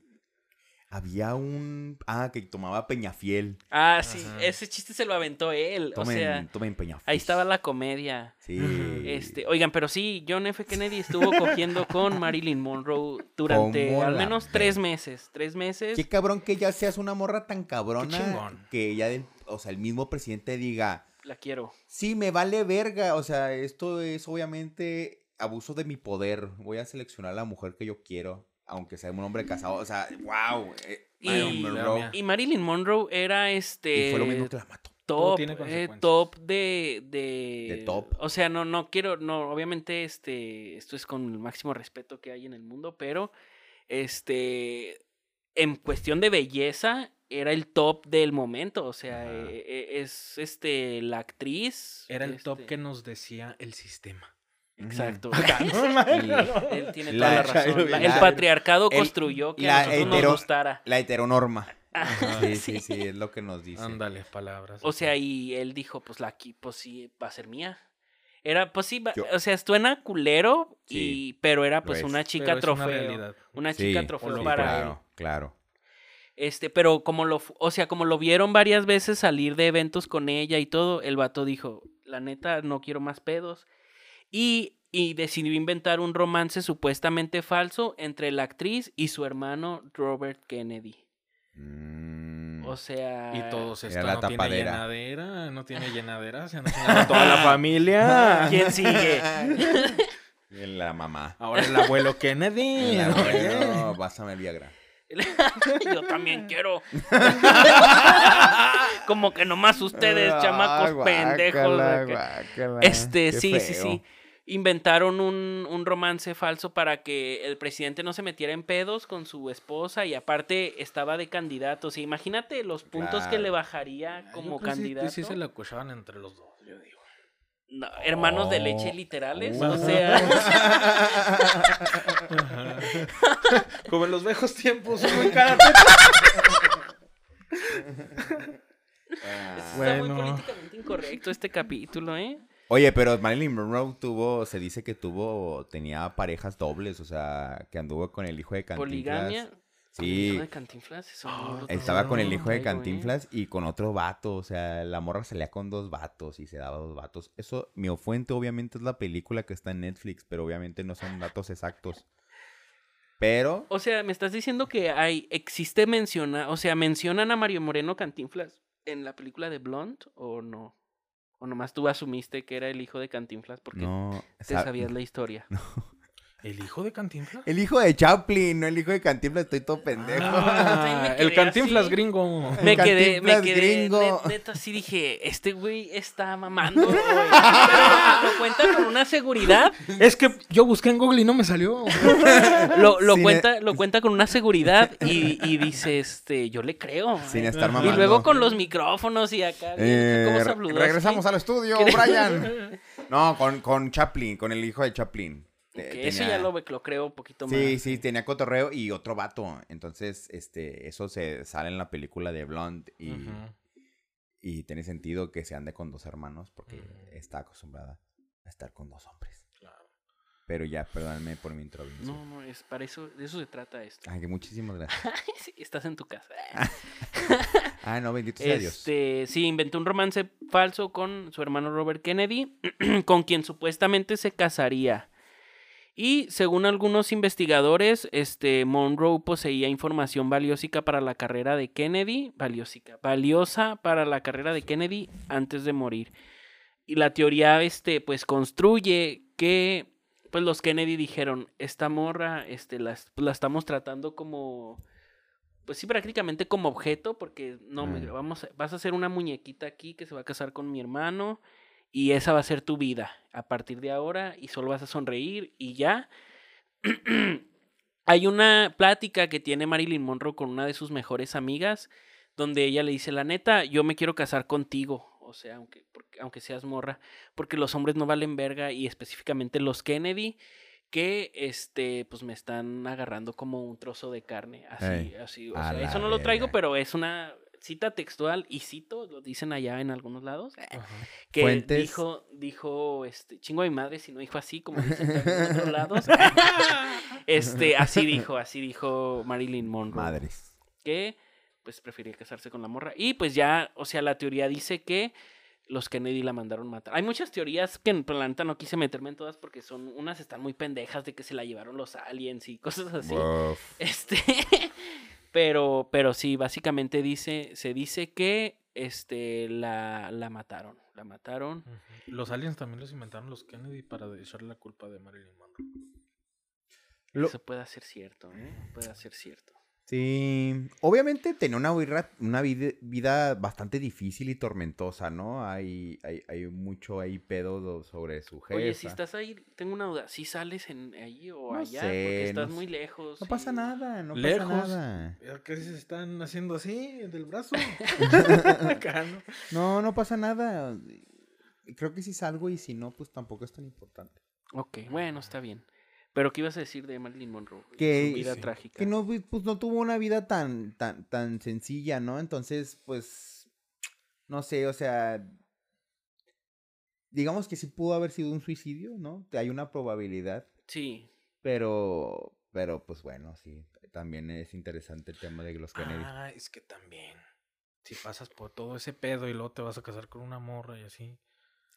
Había un... Ah, que tomaba Peñafiel. ah, sí, Ajá. ese chiste se lo aventó él. Tomen, o sea, tomen Peñafiel. ahí estaba la comedia. Sí. Este, oigan, pero sí, John F. Kennedy estuvo cogiendo con Marilyn Monroe durante ¿Cómo al menos tres meses. Tres meses. Qué cabrón que ya seas una morra tan cabrona chingón. que ya, o sea, el mismo presidente diga, La quiero. sí, me vale verga, o sea, esto es obviamente abuso de mi poder, voy a seleccionar a la mujer que yo quiero, aunque sea un hombre casado, o sea, wow. Y- Monroe. Y Marilyn Monroe era este. Y fue lo mismo que la mató. Top, tiene eh, top de, de, De top. O sea, no, no quiero, no, obviamente, este, esto es con el máximo respeto que hay en el mundo, pero, este, en cuestión de belleza, era el top del momento, o sea, eh, eh, es, este, la actriz. Era el top este, que nos decía el sistema. Exacto. Y Él tiene La- toda la razón. La- la- el patriarcado el- construyó que la a nosotros hetero- nos gustara. La heteronorma. Ajá. Sí, sí, sí, es lo que nos dice. Ándale, palabras. O sea, y él dijo, pues la aquí, pues sí, va a ser mía. Era, pues sí, Yo- o sea, suena culero, y, Sí, pero era pues es. una chica una trofeo. Una, chica sí, trofeo para él. claro, claro. Este, pero como lo, o sea, como lo vieron varias veces salir de eventos con ella y todo, el vato dijo, la neta, no quiero más pedos. Y, y decidió inventar un romance supuestamente falso entre la actriz y su hermano Robert Kennedy. Mm. O sea... Y todos esto la no tiene llenadera, no tiene llenadera, se toda la familia. ¿Quién sigue? Y La mamá. Ahora el abuelo Kennedy. El abuelo, pásame el Viagra. Yo también quiero. Como que nomás ustedes, chamacos Ay, pendejos. guácala, de que- guácala. Este, Qué sí, sí, feo. sí. Inventaron un, un romance falso para que el presidente no se metiera en pedos con su esposa y aparte estaba de candidato. O sea, imagínate los puntos que le bajaría yo como creo que sí- candidato. Sí, se la entre los dos, yo digo. No, hermanos de Oh. leche literales. Uh. O sea, Como en los viejos tiempos, uno en cada Ah. está muy Bueno. políticamente incorrecto este capítulo, ¿eh? Oye, pero Marilyn Monroe tuvo, se dice que tuvo, tenía parejas dobles, o sea, que anduvo con el hijo de Cantinflas. Poligamia. Sí. El hijo de Cantinflas, no Estaba con el no hijo de ¿eh? Cantinflas y con otro vato, o sea, la morra salía con dos vatos y se daba dos vatos. Eso, mi fuente obviamente es la película que está en Netflix, pero obviamente no son datos exactos. Pero, O sea, me estás diciendo que hay, existe menciona, o sea, mencionan a Mario Moreno Cantinflas en la película de Blonde o no? O nomás tú asumiste que era el hijo de Cantinflas porque no. te sa- sabías la historia. ¿El hijo de Cantinflas? El hijo de Chaplin, no el hijo de Cantinflas, estoy todo pendejo. Ah, me el Cantinflas así. gringo. Me quedé, me quedé, gringo. net- neta, así dije, este güey está mamando, güey. Pero lo cuenta con una seguridad, Es que yo busqué en Google y no me salió. lo, cuenta, lo cuenta con una seguridad y, y dice, este, yo le creo. Sin ¿eh? estar mamando. Y luego con los micrófonos y acá, Eh, ¿cómo se regresamos al estudio, Brian. No, con, con Chaplin, con el hijo de Chaplin. Eh, Que Eso tenía- ya lo, lo creo un poquito más. Sí, sí, tenía cotorreo y otro vato. Entonces, este, eso se sale en la película de Blonde y, y tiene sentido que se ande con dos hermanos porque Ujú. está acostumbrada a estar con dos hombres. Claro. Pero ya, perdóname por mi introducción. No, no, es para eso, de eso se trata esto. Ay, que muchísimas gracias. Sí, estás en tu casa. Ah, no, bendito sea Dios. Este, sí, inventó un romance falso con su hermano Robert Kennedy, con quien supuestamente se casaría. Y según algunos investigadores, este Monroe poseía información valiósica para la carrera de Kennedy, valiosa para la carrera de Kennedy antes de morir. Y la teoría, este, pues construye que, pues los Kennedy dijeron, esta morra, este, la, la estamos tratando como, pues sí, prácticamente como objeto, porque no, me- Ah. vamos, vas a hacer una muñequita aquí que se va a casar con mi hermano y esa va a ser tu vida a partir de ahora y solo vas a sonreír y ya. Hay una plática que tiene Marilyn Monroe con una de sus mejores amigas donde ella le dice, la neta, yo me quiero casar contigo, o sea, aunque, porque- aunque seas morra, porque los hombres no valen verga y específicamente los Kennedy que este pues me están agarrando como un trozo de carne así Ey, así o sea eso no lo traigo pero es una cita textual y cito lo dicen allá en algunos lados Ajá. que Fuentes. dijo dijo este chingo de mi madre si no dijo así como dicen en otros lados este así dijo así dijo Marilyn Monroe Madres. que pues prefería casarse con la morra y pues ya o sea la teoría dice que los Kennedy la mandaron matar. Hay muchas teorías que en la neta no quise meterme en todas porque son unas están muy pendejas de que se la llevaron los aliens y cosas así. Uf. Este, pero, pero sí, básicamente dice, se dice que este la, la mataron. La mataron. Los aliens también los inventaron los Kennedy para echarle la culpa de Marilyn Monroe. Lo- Eso puede ser cierto, ¿eh? Puede ser cierto. Sí, obviamente tenía una, vida- una vida, vida bastante difícil y tormentosa, ¿no? Hay, hay, hay mucho ahí pedo do- sobre su jefa. Oye, si estás ahí, tengo una duda. ¿Si sales en ahí o No allá? sé, Porque estás no muy sé. lejos. No pasa nada, no Lejos. pasa nada. ¿Qué se están haciendo así del brazo? Acá, ¿no? No, no pasa nada. Creo que si salgo y si no, pues tampoco es tan importante. Ok, bueno, está bien. Pero ¿qué ibas a decir de Marilyn Monroe? Que- Su vida sí, trágica. Que no, pues no tuvo una vida tan, tan, tan sencilla, ¿no? Entonces, pues, no sé, o sea, digamos que sí pudo haber sido un suicidio, ¿no? Hay una probabilidad, Sí. pero, pero pues bueno, sí, también es interesante el tema de los Kennedy. Ah, es que también. Si pasas por todo ese pedo y luego te vas a casar con una morra y así.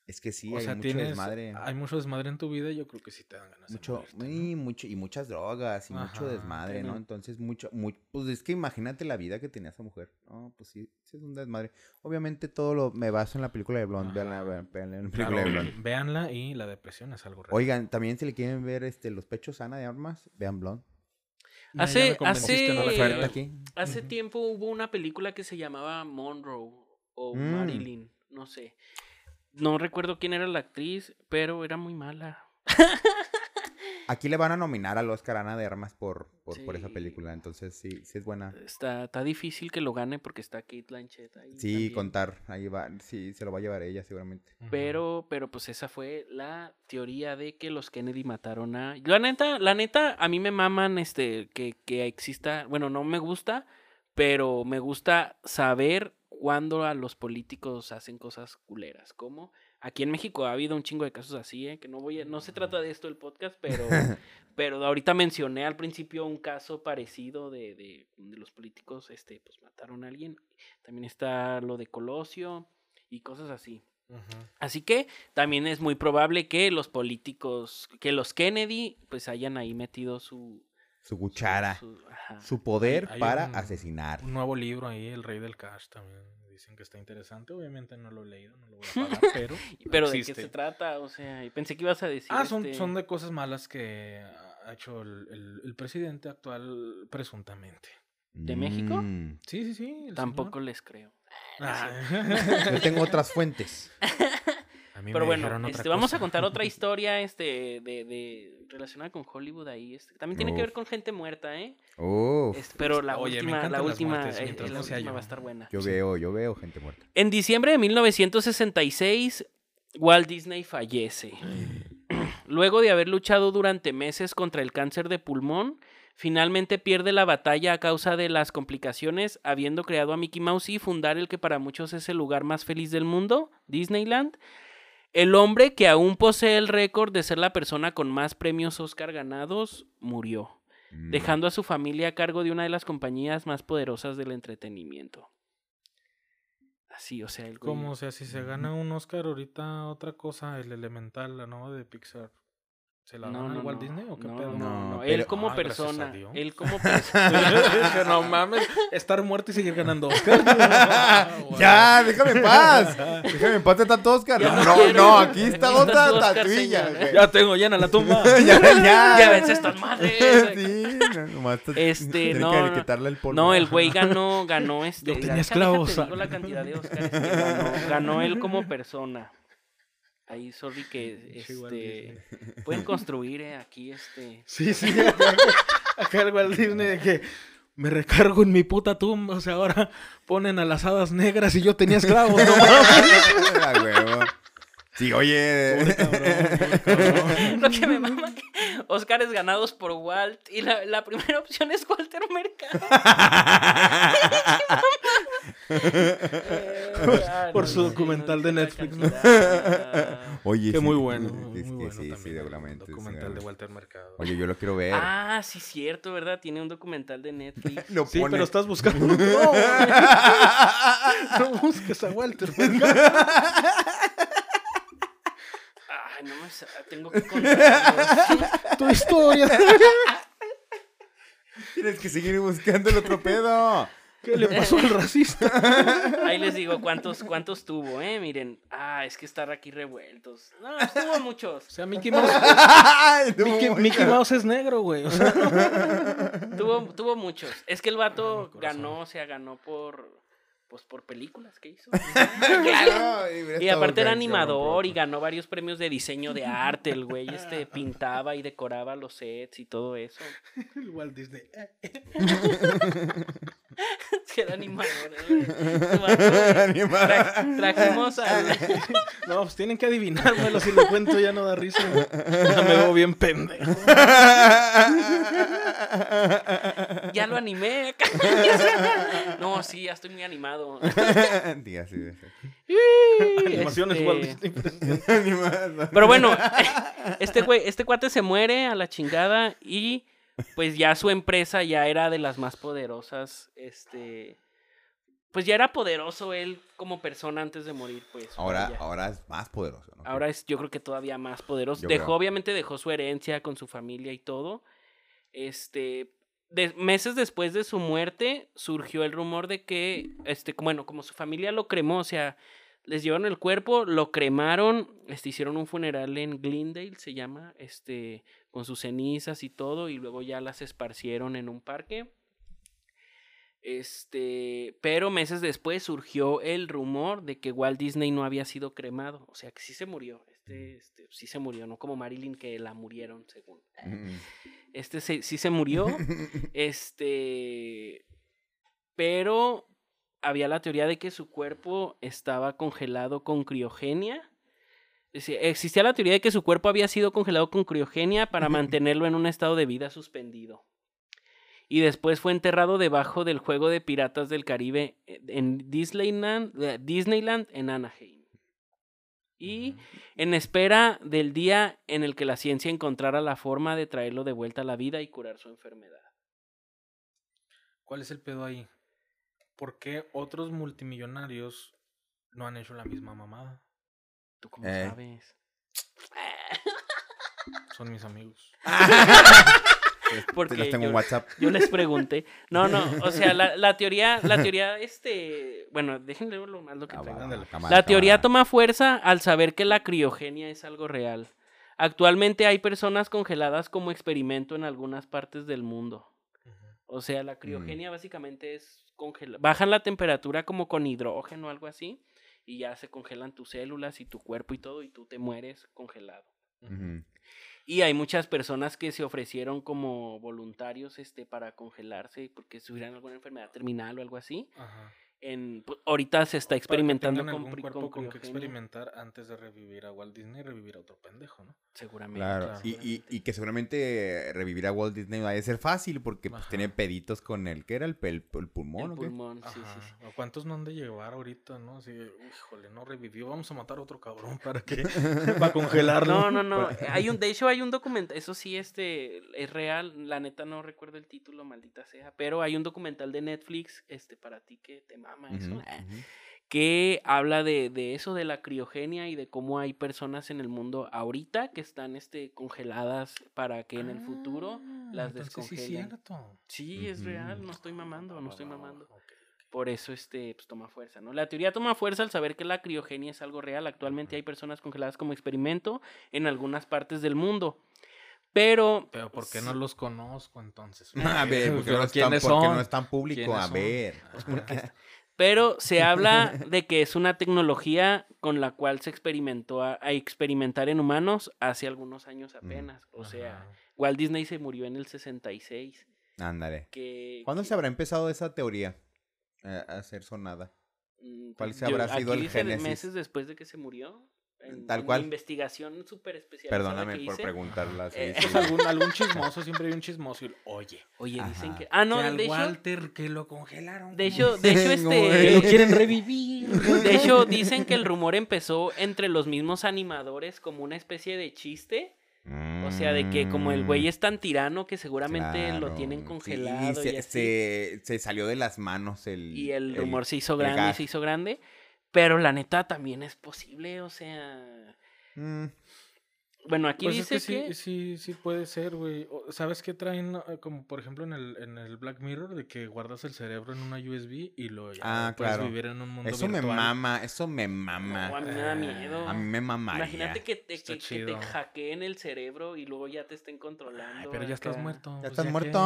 Es que sí, o hay sea, mucho tienes. desmadre. Hay mucho desmadre en tu vida y yo creo que sí te dan ganas Mucho, de morirte, ¿no? y, mucho, y muchas drogas y mucho desmadre, ¿no? Entonces, mucho, muy, pues es que imagínate la vida que tenía esa mujer. No, pues sí, sí es un desmadre. Obviamente todo lo, me baso en la película de Blonde, vean la, Ajá. vean- vean la película de Claro, Blonde. véanla y la depresión es algo real. Oigan, también si le quieren ver este los pechos Ana de Armas, vean Blonde. No, Hace- no hace- aquí. Hace tiempo hubo una película que se llamaba Monroe o Mm. Marilyn, no sé. No recuerdo quién era la actriz, pero era muy mala. Aquí le van a nominar al Oscar Ana de Armas por, por, por esa película, entonces sí, sí es buena. Está, está difícil que lo gane porque está Kate Blanchett ahí. Sí, también. contar, ahí va, sí, se lo va a llevar ella seguramente. Pero, pero pues esa fue la teoría de que los Kennedy mataron a. La neta, la neta, a mí me maman este que, que exista. Bueno, no me gusta, pero me gusta saber cuándo a los políticos hacen cosas culeras. Como aquí en México ha habido un chingo de casos así, ¿eh? que no voy a, no se trata de esto el podcast, pero, pero ahorita mencioné al principio un caso parecido de, de, de los políticos, este, pues mataron a alguien. También está lo de Colosio y cosas así. Así que también es muy probable que los políticos, que los Kennedy, pues hayan ahí metido su... Su cuchara, su- poder Hay- hay para un- asesinar. Un nuevo libro ahí, El Rey del Cash, también dicen que está interesante. Obviamente no lo he leído, no lo voy a pagar, pero. Pero ¿de qué se trata? O sea, pensé que ibas a decir... Ah, son, este, son de cosas malas que ha hecho el, el- el presidente actual presuntamente. ¿De México? Mm. Sí, sí, sí. Tampoco señor. les creo. Ah. Yo tengo otras fuentes. Pero me bueno, dijeron otra este, vamos a contar otra historia este, de, de relacionada con Hollywood ahí. Este, también tiene que ver con gente muerta, ¿eh? Uf, Este, pero la Oye, última, la última, muertes, eh, la última yo. va a estar buena. yo veo, yo veo gente muerta. En diciembre de 1966, Walt Disney fallece. Luego de haber luchado durante meses contra el cáncer de pulmón, finalmente pierde la batalla a causa de las complicaciones, habiendo creado a Mickey Mouse y fundar el que para muchos es el lugar más feliz del mundo, Disneyland. El hombre que aún posee el récord de ser la persona con más premios Oscar ganados murió, Mm. dejando a su familia a cargo de una de las compañías más poderosas del entretenimiento. Así, o sea, el Como, o sea, si se gana un Oscar ahorita, otra cosa, el Elemental, la nueva de Pixar. ¿Se la dan a Walt Disney o qué no, pedo? No, No, no, pero- él como Ay, gracias a persona, Dios. él como persona. No mames, estar muerto y seguir ganando Oscar. ya, déjame en paz. Déjame en paz de tanto Oscar. No, no no, no, aquí está otra tatuilla. Ya tengo, llena la tumba. ya, ya. ya ves estas madres. sí, no, nomás te- Este, no, que no. quitarle el polvo. No, el güey ganó, ganó este. Yo tenía esclavos. Te digo la cantidad de Oscars que ganó. Ganó él como persona. Ahí, sorry que este. Pueden construir eh, aquí este. Sí, sí. Acá, acá el Walt Disney de que me recargo en mi puta tumba. O sea, ahora ponen a las hadas negras y yo tenía esclavos. No. Ah, huevo. Sí, oye. Pobre cabrón, pobre cabrón. Lo que me mama que Oscars ganados por Walt. Y la, la primera opción es Walter Mercado. Ah, Por no, su sí, documental no, de Netflix. Oye, Que sí, muy bueno. Es Muy que bueno sí, sí, seguramente. Documental de seguramente. Walter Mercado. Oye, yo lo quiero ver. Ah, sí, cierto, ¿verdad? Tiene un documental de Netflix. Lo Sí, pone. pero estás buscando. No, no busques a Walter Mercado. Ay, no me tengo que contar. Tu historia. Tienes que seguir buscando el otro pedo. ¿Qué le pasó al racista? Ahí les digo cuántos, cuántos tuvo, ¿eh? Miren. Ah, es que estar aquí revueltos. No, estuvo muchos. O sea, Mickey Mouse. Mickey, Mickey Mouse es negro, güey. O sea, Tuvo, tuvo muchos. Es que el vato Ay, ganó, o sea, ganó por. Pues por películas que hizo. Claro, Y aparte era animador y ganó varios premios de diseño de arte. El güey este pintaba y decoraba los sets y todo eso. el Walt Disney. Sí, era. ¿eh? Animador. Tra- trajimos al. No, pues tienen que adivinármelo. Si lo cuento ya no da risa. Ya me veo bien pendejo. Ya lo animé. No, sí, ya estoy muy animado. Diga, sí, sí. Animaciones Este, Walt. Pero bueno, este güey, este cuate se muere a la chingada y pues ya su empresa ya era de las más poderosas. Este. Pues ya era poderoso él como persona antes de morir, pues. Ahora, ahora es más poderoso, ¿no? Ahora es, yo creo que todavía más poderoso. Yo dejó, creo. obviamente, dejó su herencia con su familia y todo. Este. de- meses después de su muerte, surgió el rumor de que, este, bueno, como su familia lo cremó, o sea, les llevaron el cuerpo, lo cremaron, este, hicieron un funeral en Glendale, se llama, este, con sus cenizas y todo, y luego ya las esparcieron en un parque. Este, pero meses después surgió el rumor de que Walt Disney no había sido cremado, o sea que sí se murió, este, este sí se murió, no como Marilyn que la murieron según. Mm. Este se- sí se murió, este, pero había la teoría de que su cuerpo estaba congelado con criogenia. Existía la teoría de que su cuerpo había sido congelado con criogenia para mantenerlo en un estado de vida suspendido. Y después fue enterrado debajo del juego de Piratas del Caribe eh, en Disneyland, eh, Disneyland en Anaheim. Y en espera del día en el que la ciencia encontrara la forma de traerlo de vuelta a la vida y curar su enfermedad. ¿Cuál es el pedo ahí? ¿Por qué otros multimillonarios no han hecho la misma mamada? ¿Tú cómo Eh. sabes? Son mis amigos. Porque Los tengo en yo- WhatsApp. Yo les pregunté. No, no, o sea, la, la teoría, la teoría, este, bueno, déjenle lo más lo que Ah, cámara, La teoría cámara. toma fuerza al saber que la criogenia es algo real. Actualmente hay personas congeladas como experimento en algunas partes del mundo. O sea, la criogenia básicamente es Bajan la temperatura como con hidrógeno o algo así. Y ya se congelan tus células y tu cuerpo y todo. Y tú te mueres congelado. Y hay muchas personas que se ofrecieron como voluntarios este, para congelarse porque tuvieran alguna enfermedad terminal o algo así. Ajá. En pu- ahorita se está Para que experimentando tengan con, algún cuerpo con con que experimentar antes de revivir a Walt Disney y revivir a otro pendejo, ¿no? seguramente. Claro, claro. y, y, y que seguramente revivir a Walt Disney va a ser fácil porque pues, tiene peditos con el, ¿qué era? El, pel- el pulmón, El ¿o qué? pulmón, sí, sí, Ajá. sí. ¿O cuántos no han de llevar ahorita, no? Así, híjole, no revivió, vamos a matar a otro cabrón para que para congelarlo. No, no, no. Hay un, de hecho, hay un documental. Eso sí, este es real. La neta no recuerdo el título, maldita sea. Pero hay un documental de Netflix, este, para ti que te eso. Ah, que habla de, de eso, de la criogenia y de cómo hay personas en el mundo ahorita que están este, congeladas para que en el futuro las Ah, entonces sí es descongelen. cierto. Sí, es real, no estoy mamando, no estoy mamando. Por eso este pues, toma fuerza, ¿no? La teoría toma fuerza al saber que la criogenia es algo real. Actualmente hay personas congeladas como experimento en algunas partes del mundo. Pero Pero ¿por qué no los conozco entonces? A ver, porque, Pero no, es tan, ¿quiénes porque son? no es tan público. ¿Quiénes A ver. Ah, Pero se habla de que es una tecnología con la cual se experimentó a, a experimentar en humanos hace algunos años apenas. O sea. Walt Disney se murió en el 66. Ándale. Que, ¿Cuándo que- se habrá empezado esa teoría eh, a hacer sonada? mm, cuál pues, se habrá yo- sido aquí el génesis? meses después de que se murió. En, Tal en cual. mi investigación súper especial. Perdóname por preguntarla. Eh, sí. Pues algún, algún chismoso, siempre hay un chismoso. y, Oye, Oye, dicen que. Ah, no, que al de hecho. Walter que lo congelaron. De hecho, de hecho, este. él. quieren revivir. De hecho, dicen que el rumor empezó entre los mismos animadores como una especie de chiste. O sea, de que como el güey es tan tirano que seguramente lo tienen sí, congelado. y se, así. se, se salió de las manos el. Y el rumor se hizo grande, se hizo grande. Pero la neta también es posible, o sea. Mm, Bueno, aquí Pues es dice que que. sí, sí, sí puede ser, güey. ¿Sabes qué traen? eh, Como por ejemplo en el, en el Black Mirror, de que guardas el cerebro en una USB y lo Ah, puedes claro. vivir en un mundo Eso me mama, eso me mama. No, a mí me da miedo. A mí me mamaría. Imagínate que te, que, que te hackeen el cerebro y luego ya te estén controlando. Ay, pero ya estás acá. muerto. Ya pues, estás muerto.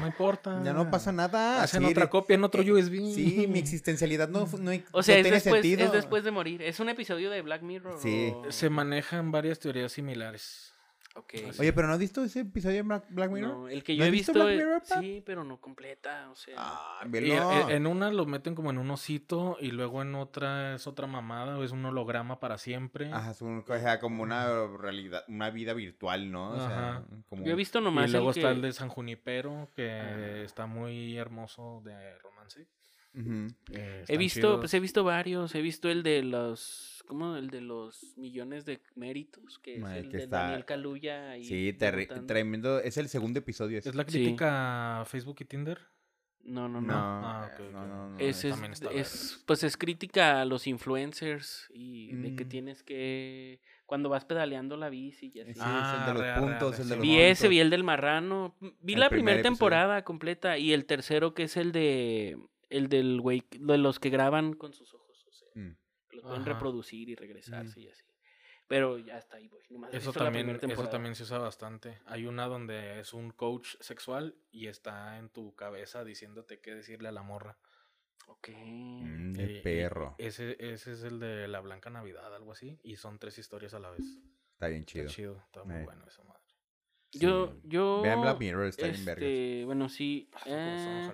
No importa. Ya no pasa nada. Hacen sí, otra copia en otro eh, USB. Sí, mi existencialidad no, no, O sea, no es, tiene después, sentido. es después de morir. Es un episodio de Black Mirror. Sí. o- Se manejan varias teorías similares. Oye, pero ¿no has visto ese episodio de Black, Mirror? No, el que ¿No yo he visto visto. Black Mirror, sí, pero no completa. O sea. Ah, Y, velo. eh, en una lo meten como en un osito y luego en otra es otra mamada o es un holograma para siempre. Ajá, es un- o sea, como una realidad, una vida virtual, ¿no? O sea, Ajá. como... yo he visto Y nomás. luego el está que- el de San Junipero, que Ah. está muy hermoso de romance. Eh, He visto, chidos. pues he visto varios. He visto el de los. ¿Cómo? El de los millones de méritos. Que es el que de está- Daniel Kaluuya. Y Sí, tremendo. Es el segundo episodio. ese. ¿Es la Sí. crítica a Facebook y Tinder? No, no, No, no. Ah, no, ok. no, no. Es, pues es crítica a los influencers y de que Mm. tienes que cuando vas pedaleando la bici y así. Sí, Ah, es el de los re, re, puntos, el de los vi ese, vi el del marrano, vi El la primer primera episodio. temporada completa y el tercero que es el de el del güey de los que graban con sus ojos, o sea, Mm. que los pueden Ajá. reproducir y regresarse y así. Pero ya está ahí voy, nomás Eso también, eso también se usa bastante. Hay una donde es un coach sexual y está en tu cabeza diciéndote qué decirle a la morra. Ok. Mm, Eh, de y- perro. Ese, ese es el de la Blanca Navidad, algo así. Y son tres historias a la vez. Está bien Está chido. chido, está muy Eh. bueno esa madre. Yo Sí. yo Vean Black Mirror, está bien vergas. este, bueno, sí. Eh,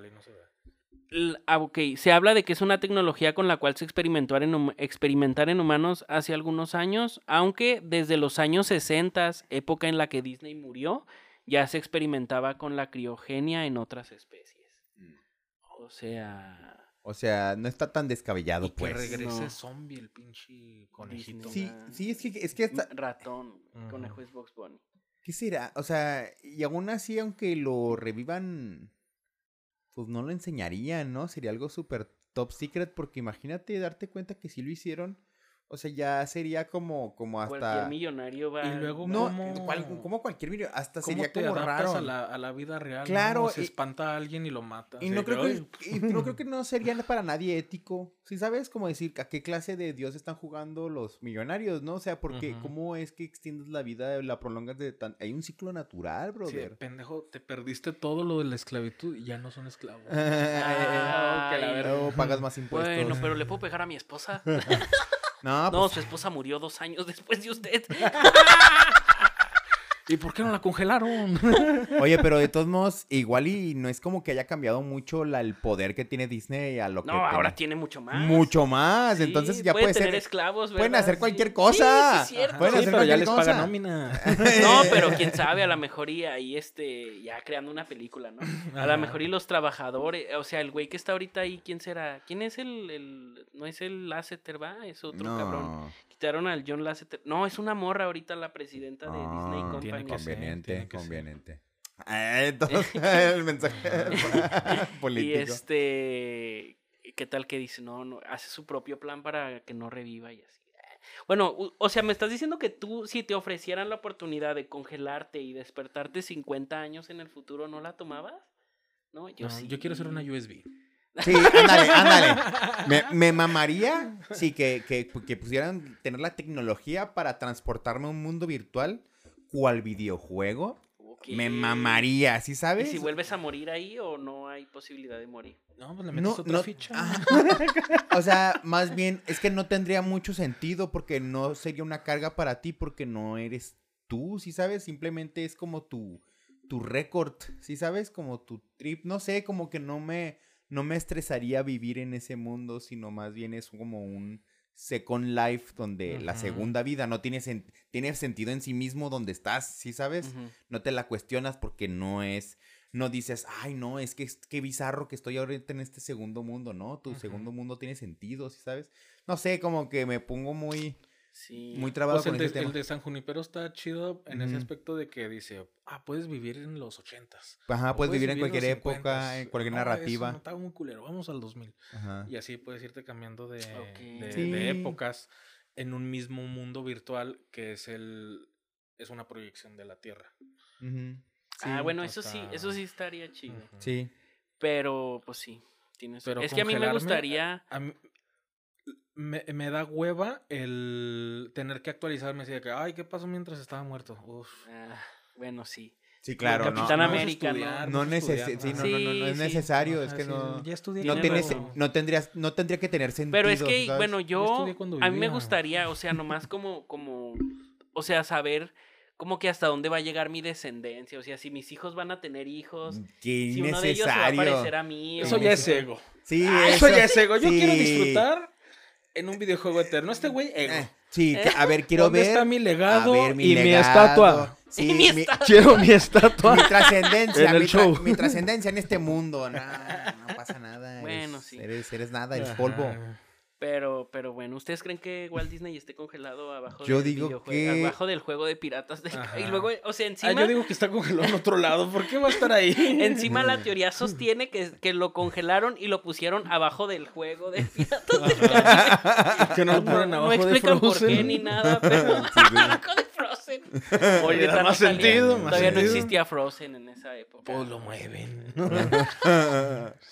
ok, se habla de que es una tecnología con la cual se experimentó en, experimentar en humanos hace algunos años, aunque desde los años 60, época en la que Disney murió, ya se experimentaba con la criogenia en otras especies. Mm. O sea, O sea, no está tan descabellado, Y que pues. regrese No. zombie el pinche conejito. Sí, sí, es que, es que hasta- ratón, Ujú. conejo es Box Bunny. ¿Qué será? O sea, y aún así, aunque lo revivan, pues no lo enseñarían, ¿no? Sería algo súper top secret, porque imagínate darte cuenta que si lo hicieron, o sea, ya sería como, como Cualquier hasta... millonario va... Y luego, No, ¿Cómo? cual- como cualquier video, hasta ¿Cómo sería te como raro. a la, a la vida real? Claro, ¿no? Se y- espanta a alguien y lo mata. Y no, creo "Ay". que, y no creo que no sería para nadie ético. ¿Sí sabes? Como decir, ¿a qué clase de Dios están jugando los millonarios, no? O sea, porque. ¿cómo es que extiendes la vida, la prolongas de tan... Hay un ciclo natural, Sí, brother. pendejo, te perdiste todo lo de la esclavitud y ya no son esclavos. Que la verga. o pagas más impuestos. Bueno, pero le puedo pegar a mi esposa. No, No, pues, su esposa murió dos años después de usted. ¿Y por qué no la congelaron? Oye, pero de todos modos, igual y no es como que haya cambiado mucho la- el poder que tiene Disney a lo que No, ahora tiene mucho más. mucho más. Sí, Entonces ya puede tener ser. pueden ¿verdad? hacer Sí. cualquier Sí, cosa. sí, es cierto. Pueden sí, hacer pero ya cualquier les cosa. paga nómina. No, pero quién sabe, a lo mejor y ahí este, ya creando una película, ¿no? A lo mejor y los trabajadores, o sea, el güey que está ahorita ahí, ¿quién será? ¿Quién es el, el no es el Lasseter, va? Es otro cabrón. No, Quitaron al John Lasseter. No, es una morra ahorita la presidenta de Disney Ah, Company. tiene que ser. conveniente, tiene que ser. conveniente. Ah, Entonces, el mensaje Y político. este, ¿qué tal que dice? No, no, hace su propio plan para que no reviva y así. Bueno, o sea, me estás diciendo que tú, si te ofrecieran la oportunidad de congelarte y despertarte 50 años en el futuro, ¿no la tomabas? No, yo No, sí. yo quiero ser una USB. Sí, ándale, ándale. Me, me mamaría, sí, que, que, que pusieran tener la tecnología para transportarme a un mundo virtual, cual videojuego. Me mamaría, ¿sí ¿Y sabes? si vuelves a morir ahí o no hay posibilidad de morir? No, pues le metes No, otra no, ficha. ah, o sea, más bien, es que no tendría mucho sentido porque no sería una carga para ti porque no eres tú, ¿sí sabes? Simplemente es como tu, tu récord, ¿sí sabes? Como tu trip, no sé, como que no me, no me estresaría vivir en ese mundo, sino más bien es como un second life donde la segunda vida no tiene, sen- tiene sentido en sí mismo donde estás, ¿sí sabes? No te la cuestionas porque no es, no dices, ay, no, es que es- qué bizarro que estoy ahorita en este segundo mundo, ¿no? Tu segundo mundo tiene sentido, ¿sí sabes? No sé, como que me pongo muy, Sí. muy trabado Pues el, de, ese tema. el de San Junipero está chido en ese aspecto de que dice, ah, puedes vivir en los ochentas. Ajá, puedes vivir en cualquier época, 50s. en cualquier No, eso narrativa. no, estaba muy culero, vamos al 2000. Ajá. Y así puedes irte cambiando de, de- Sí. de épocas en un mismo mundo virtual que es el es una proyección de la Tierra. Ujú. ah, Sí, bueno, eso sí, eso sí estaría chido. Sí. Pero, pues sí, tienes Pero Es que a mí me gustaría... A mí- me, me da hueva el tener que actualizarme así de que, ay, ¿qué pasó mientras estaba muerto? Uf. ah, bueno, sí. Sí, claro, no. Capitán no, América, ¿no? estudiar, No, es sí, no, no, sí. necesario, es que no, ya estudié no Tienes no tendrías, no tendría que tener sentido. Pero es que, ¿sabes? bueno, yo... A mí me gustaría, o sea, nomás como, como... O sea, saber como que hasta dónde va a llegar mi descendencia. O sea, si mis hijos van a tener hijos. Qué Si uno de ellos se va a innecesario. parecer a mí. Eso o- ya es ego. Sí, Ah, eso ya es ego. Yo quiero disfrutar en un videojuego eterno. Este güey, ego. Eh, sí, que- a ver, quiero ¿Dónde ver. está mi legado ver, y mi legado. estatua? Sí, Mi mi, estatua. Quiero mi estatua. mi trascendencia, En el mi, tra- show. mi trascendencia en este mundo. No, no pasa nada. Bueno, eres, sí. Eres, eres nada, eres Ajá. polvo. Pero, pero bueno, ¿ustedes creen que Walt Disney esté congelado abajo Yo del digo que- abajo del juego de piratas de. Y luego, o sea, Ah, encima, yo digo que está congelado en otro lado. ¿Por qué va a estar ahí? encima la teoría sostiene que, que lo congelaron y lo pusieron abajo del juego de piratas del Caribe. que no lo No, ponen no abajo de explican por Frozen. qué ni nada, pero abajo de Frozen. Oye, da no más salía. sentido, más Todavía no existía Frozen en esa época. Pues lo mueven.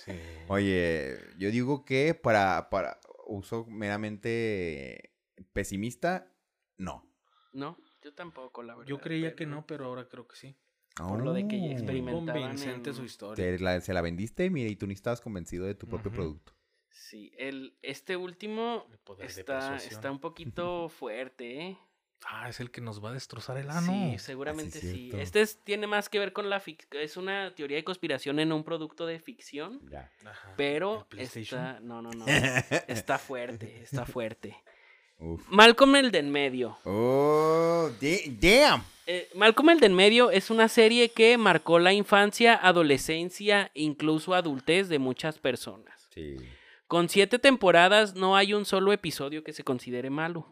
Sí. Oye, yo digo que para, para uso meramente pesimista, no. No, yo tampoco, la verdad. Yo creía que no, pero ahora creo que sí. Por lo de que Oh. Experimentaban convincente en- su historia. Te la- se la vendiste, mira, y tú ni estabas convencido de tu propio producto. Sí, el, este último está, está un poquito fuerte, ¿eh? Ah, es el que nos va a destrozar el ano. Sí, seguramente sí, sí. cierto. Este es- tiene más que ver con la ficción. Es una teoría de conspiración en un producto de ficción. Ya. Ajá. Pero está. No, no, no. Está fuerte, está fuerte. Uf. Malcolm el de en medio. Oh, da- damn. Eh, Malcolm el de en medio es una serie que marcó la infancia, adolescencia, incluso adultez de muchas personas. Sí. Con siete temporadas no hay un solo episodio que se considere malo.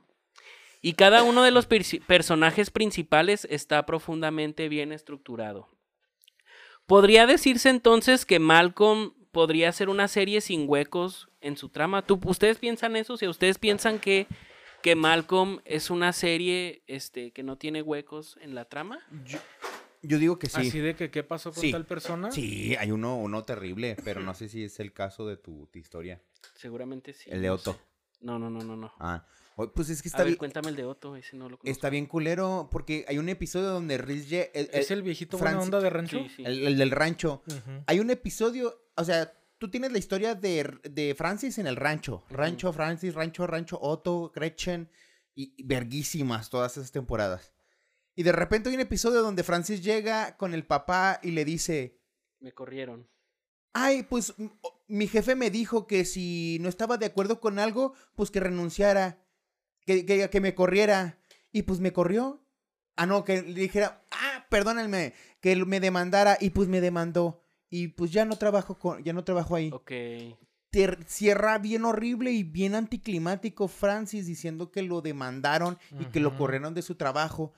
Y cada uno de los persi- personajes principales está profundamente bien estructurado. ¿Podría decirse entonces que Malcolm podría ser una serie sin huecos en su trama? ¿Tú, ¿Ustedes piensan eso? Si ustedes piensan que, que Malcolm es una serie este, que no tiene huecos en la trama. Yo, yo digo que sí. Así de que qué pasó con Sí. tal persona. Sí, hay uno, uno terrible, pero no sé si es el caso de tu, tu historia. Seguramente sí. el de no Otto. No, no, no, no, no. Ah, pues es que A está ver, bien. cuéntame el de Otto, ese no lo conozco. Está bien culero porque hay un episodio donde el, ¿Es el- viejito buena Francis- onda de rancho? Sí, sí. el- el del rancho. Hay un episodio, o sea, tú tienes la historia de, de Francis en el rancho. Rancho, Francis, rancho, rancho, Otto, Gretchen. Y, y verguísimas todas esas temporadas. Y de repente hay un episodio donde Francis llega con el papá y le dice, Me corrieron. ay, pues mi jefe me dijo que si no estaba de acuerdo con algo, pues que renunciara, que, que, que me corriera. Y pues me corrió. Ah, no, que le dijera, ah, perdónenme, que me demandara y pues me demandó. Y pues ya no trabajo con, ya no trabajo ahí. Ok. Cierra bien horrible y bien anticlimático Francis diciendo que lo demandaron y que lo corrieron de su trabajo.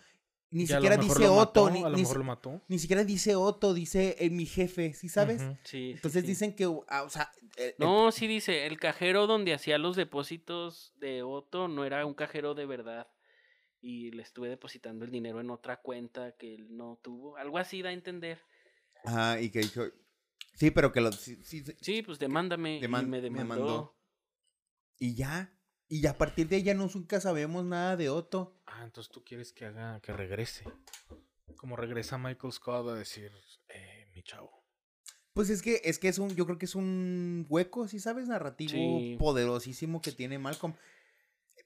Ni siquiera dice Otto, mató, ni, a lo ni mejor lo mató. ni siquiera dice Otto, dice eh, mi jefe, ¿sí sabes? Sí. sí, Entonces sí. dicen que, ah, o sea, el- el- No, sí dice, el cajero donde hacía los depósitos de Otto no era un cajero de verdad. Y le estuve depositando el dinero en otra cuenta que él no tuvo. Algo así da a entender. Ajá, y que dijo, sí, pero que lo, sí, sí, pues demándame. Deman- y me me demandó. mandó. y ya, y ya a partir de ahí ya no nunca sabemos nada de Otto. Ah, entonces tú quieres que haga, que regrese. Como regresa Michael Scott a decir, eh, mi chavo. Pues es que, es que es un, yo creo que es un hueco, ¿sí sabes? Narrativo Sí. poderosísimo que tiene Malcolm.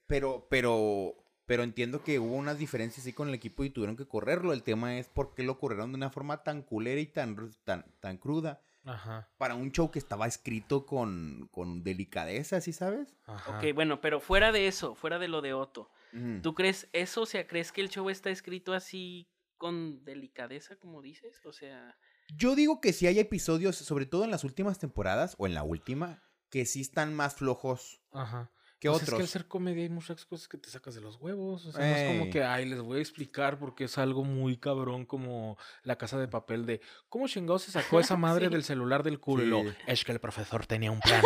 Pero, pero, pero entiendo que hubo unas diferencias ahí con el equipo y tuvieron que correrlo. El tema es por qué lo corrieron de una forma tan culera y tan, tan, tan cruda. Ajá. Para un show que estaba escrito con, con delicadeza, ¿sí sabes? Ajá. Ok, bueno, pero fuera de eso, fuera de lo de Otto. ¿Tú crees eso? O sea, ¿crees que el show está escrito así con delicadeza, como dices? O sea, Yo digo que sí hay episodios, sobre todo en las últimas temporadas o en la última, que sí están más flojos Ajá. Pues Es que al ser comedia hay muchas cosas que te sacas de los huevos. O sea, no es como que, ay, les voy a explicar porque es algo muy cabrón como la casa de papel de cómo chingado se sacó esa madre Sí. del celular del culo. Sí. Es que el profesor tenía un plan.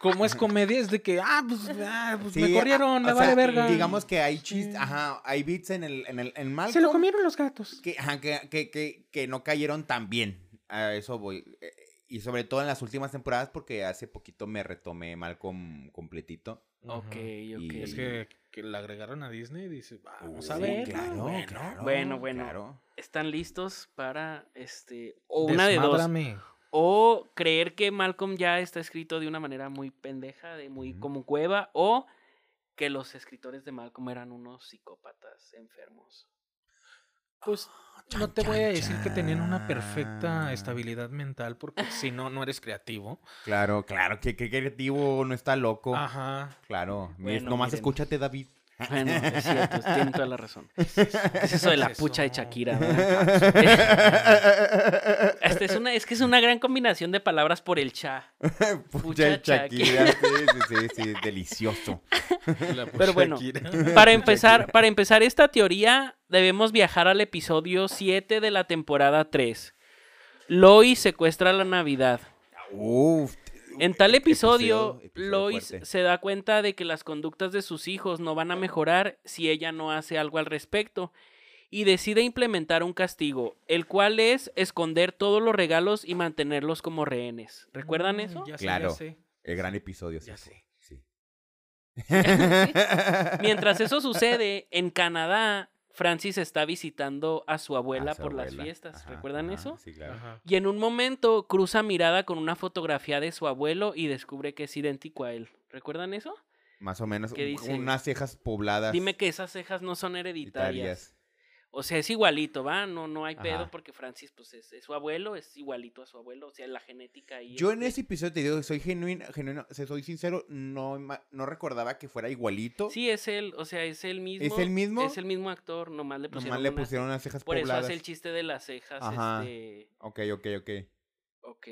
como es comedia, es de que, ah, pues, ah, pues me corrieron, me vale sea, verga. Digamos que hay chistes, ajá, hay beats en el, en el, en Malcolm Se lo comieron los gatos. que, ajá, que, que, que, que no cayeron tan bien. A eso voy. Y sobre todo en las últimas temporadas, porque hace poquito me retomé Malcolm completito. ok, ok. Y- Es que, que la agregaron a Disney y dice, vamos a ver. claro, bueno, claro, Bueno, bueno. claro. ¿Están listos para este o una de dos? O creer que Malcolm ya está escrito de una manera muy pendeja, de muy como cueva, o que los escritores de Malcolm eran unos psicópatas enfermos. Pues no te voy a decir que tenían una perfecta estabilidad mental porque si no, no eres creativo. Claro, claro, que, que creativo, no está loco. Ajá. Claro. Bueno, Nomás miren. escúchate, David. Bueno, es cierto, tienen toda la razón. Es eso de la Es pucha de. Shakira. ¿verdad? Este es, una, es que es una gran combinación de palabras por el cha. Pucha Pucha Shakira, sí, sí, sí, sí, delicioso. La Pero bueno, Shakira. Para empezar, para empezar esta teoría, debemos viajar al episodio 7 de la temporada 3. Lois secuestra la Navidad. Uf. En tal episodio, episodio Lois fuerte. se da cuenta de que las conductas de sus hijos no van a mejorar si ella no hace algo al respecto y decide implementar un castigo, el cual es esconder todos los regalos y mantenerlos como rehenes. ¿Recuerdan Mm, eso? Ya sé, Claro. ya sé. El gran episodio. Ya sí, sé. Sí. Mientras eso sucede, en Canadá, Francis está visitando a su abuela A su por las fiestas. Ajá, ¿Recuerdan ajá, eso? Sí, claro. Ajá. Y en un momento cruza mirada con una fotografía de su abuelo y descubre que es idéntico a él. ¿Recuerdan eso? Más o menos. ¿Qué dice? Unas cejas pobladas. Dime que esas cejas no son hereditarias. O sea, es igualito, ¿va? No, no hay pedo porque Francis, pues, es, es su abuelo, es igualito a su abuelo. O sea, la genética ahí. Yo en ese episodio te digo, soy genuino, genuino, o sea, soy sincero, no, no recordaba que fuera igualito. Sí, es él, o sea, es el mismo. ¿Es el mismo? Es el mismo actor, nomás le pusieron Nomás le unas- pusieron unas cejas Por eso pobladas. hace el chiste de las cejas, Ajá. este... Ok, ok, ok. Ok.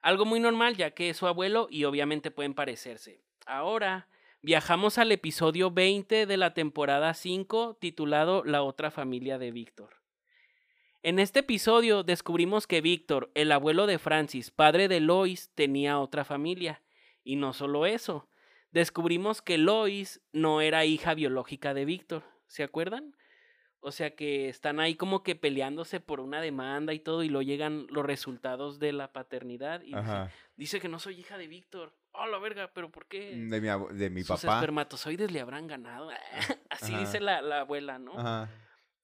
Algo muy normal, ya que es su abuelo y obviamente pueden parecerse. Ahora, viajamos al episodio 20 de la temporada 5, titulado La otra familia de Víctor. En este episodio descubrimos que Víctor, el abuelo de Francis, padre de Lois, tenía otra familia. Y no solo eso, descubrimos que Lois no era hija biológica de Víctor. ¿Se acuerdan? O sea que están ahí como que peleándose por una demanda y todo, y luego llegan los resultados de la paternidad. Y dice, que no soy hija de Víctor. Oh, la verga, pero ¿por qué? De mi, de mi Sus papá. espermatozoides le habrán ganado. Así Ajá. dice la, la abuela, ¿no? Ajá.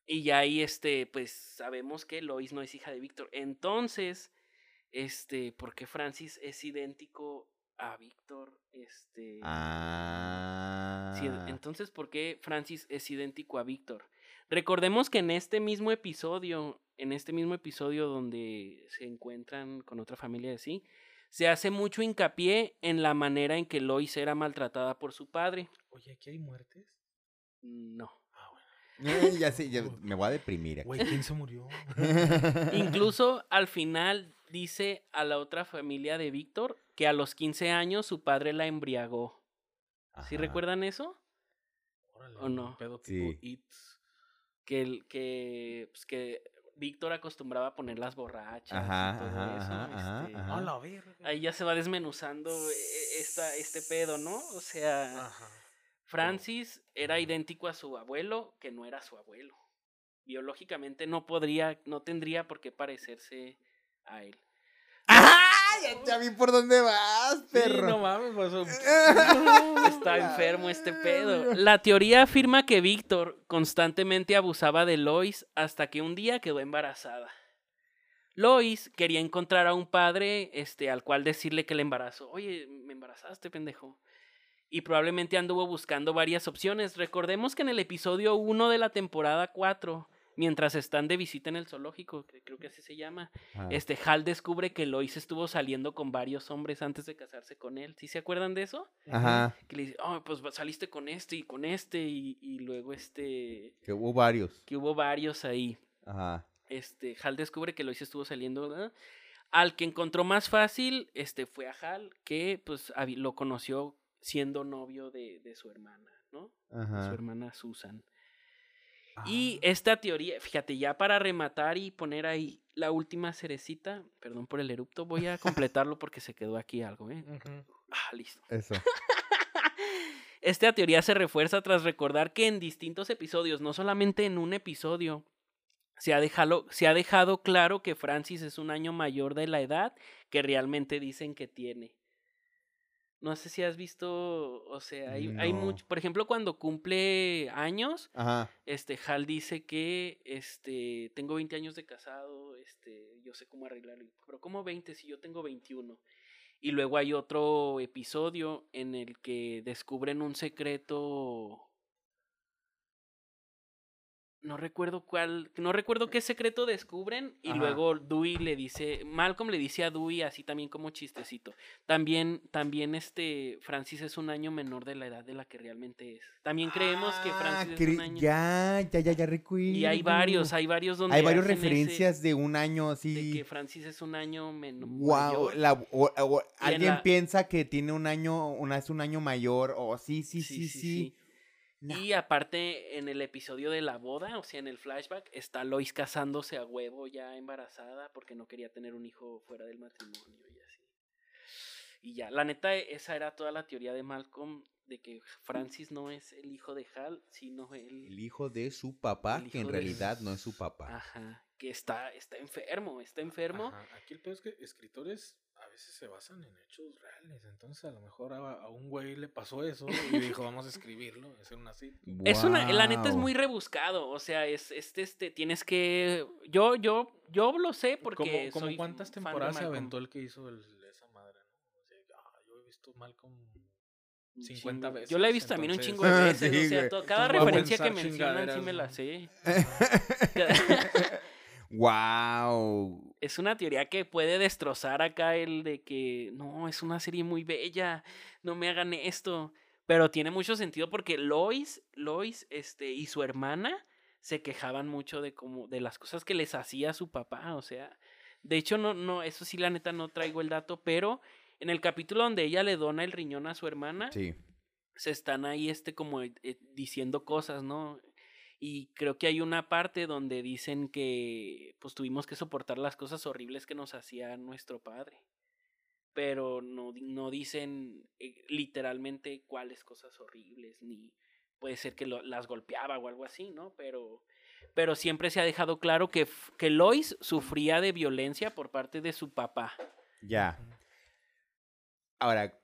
Y ya ahí, este, pues sabemos que Lois no es hija de Víctor. Entonces, este, ¿por qué Francis es idéntico a Víctor? Este. Ah. sí, entonces, ¿por qué Francis es idéntico a Víctor? Recordemos que en este mismo episodio, en este mismo episodio donde se encuentran con otra familia así, se hace mucho hincapié en la manera en que Lois era maltratada por su padre. Oye, ¿aquí hay muertes? No. Ah, bueno. Eh, ya sé, ya me voy a deprimir. aquí. Güey, ¿quién se murió? Incluso al final dice a la otra familia de Víctor que a los 15 años su padre la embriagó. ¿Sí Ajá. recuerdan eso? Órale, ¿O no? un Pedo tipo Sí. It. Que, el- que, pues, que Víctor acostumbraba a poner las borrachas Ajá, y todo ajá, eso. ajá, este, ajá. Ahí ya se va desmenuzando eh, esta, este pedo, ¿no? O sea, Ajá. Francis era idéntico a su abuelo, que no era su abuelo. Biológicamente no podría, no tendría por qué parecerse a él. Ya, vi por dónde vas, Sí, perro. no mames, pues, Está enfermo este pedo. La teoría afirma que Víctor constantemente abusaba de Lois hasta que un día quedó embarazada. Lois quería encontrar a un padre este, al cual decirle que le embarazó. Oye, me embarazaste, pendejo. Y probablemente anduvo buscando varias opciones. Recordemos que en el episodio 1 de la temporada 4, mientras están de visita en el zoológico, que creo que así se llama, Ajá. este Hal descubre que Lois estuvo saliendo con varios hombres antes de casarse con él. ¿Sí se acuerdan de eso? Ajá. que le dice, oh, pues saliste con este y con este y, y luego este, Que hubo varios. que hubo varios ahí. Ajá. Este, Hal descubre que Lois estuvo saliendo, ¿verdad? Al que encontró más fácil, este, fue a Hal, que pues lo conoció siendo novio de, de su hermana, ¿no? De Su Ajá. hermana Susan. Y Ah. esta teoría, fíjate, ya para rematar y poner ahí la última cerecita, perdón por el erupto, voy a completarlo porque se quedó aquí algo, ¿eh? Ah, listo. Eso. Esta teoría se refuerza tras recordar que en distintos episodios, no solamente en un episodio, se ha, dejado, se ha dejado claro que Francis es un año mayor de la edad que realmente dicen que tiene. No sé si has visto, o sea, hay, hay mucho, por ejemplo, cuando cumple años, Ajá. este Hal dice que este tengo 20 años de casado, este yo sé cómo arreglarlo, pero ¿cómo 20 si yo tengo 21? Y luego hay otro episodio en el que descubren un secreto no recuerdo cuál, no recuerdo qué secreto descubren y Ajá. luego Dewey le dice, Malcolm le dice a Dewey así también como chistecito. También también este Francis es un año menor de la edad de la que realmente es. También creemos que Ah, Francis es un año Ya, ya, ya, ya recuerdo. y hay varios, hay varios donde Hay varias ese- referencias de un año de así. que Francis es un año menos Wow, la, o- o- alguien la- piensa que tiene un año, una, es un año mayor, o sí, sí, sí, sí. No. Y aparte, en el episodio de la boda, o sea, en el flashback, está Lois casándose a huevo ya embarazada porque no quería tener un hijo fuera del matrimonio y así. Y ya, la neta, esa era toda la teoría de Malcolm de que Francis no es el hijo de Hal, sino El el... hijo de su papá, que en realidad no es su papá. Ajá, que está, está enfermo, está enfermo. Ajá, Aquí el peor es que escritores veces se basan en hechos reales. Entonces, a lo mejor a, a un güey le pasó eso y dijo, vamos a escribirlo, hacer una así. Es una, la neta es muy rebuscado, o sea, es este, este, tienes que, yo, yo, yo lo sé porque como, cuántas temporadas se aventó el que hizo el- esa madre, ¿no? O sea, yo he visto Malcolm Un 50 chingo. veces. Yo la he visto también un chingo de Ah, veces, sí, o sea, cada referencia que mencionan sí me la sé. Wow. es una teoría que puede destrozar acá el de que no, es una serie muy bella, no me hagan esto. Pero tiene mucho sentido porque Lois, Lois, este, y su hermana se quejaban mucho de cómo, de las cosas que les hacía su papá. O sea, de hecho, no, no, eso sí, la neta no traigo el dato, pero en el capítulo donde ella le dona el riñón a su hermana, Sí. se están ahí este como eh, diciendo cosas, ¿no? Y creo que hay una parte donde dicen que pues tuvimos que soportar las cosas horribles que nos hacía nuestro padre. Pero no, no dicen eh, literalmente cuáles cosas horribles, ni puede ser que lo- las golpeaba o algo así, ¿no? Pero, pero siempre se ha dejado claro que, que Lois sufría de violencia por parte de su papá. Ya. Ahora,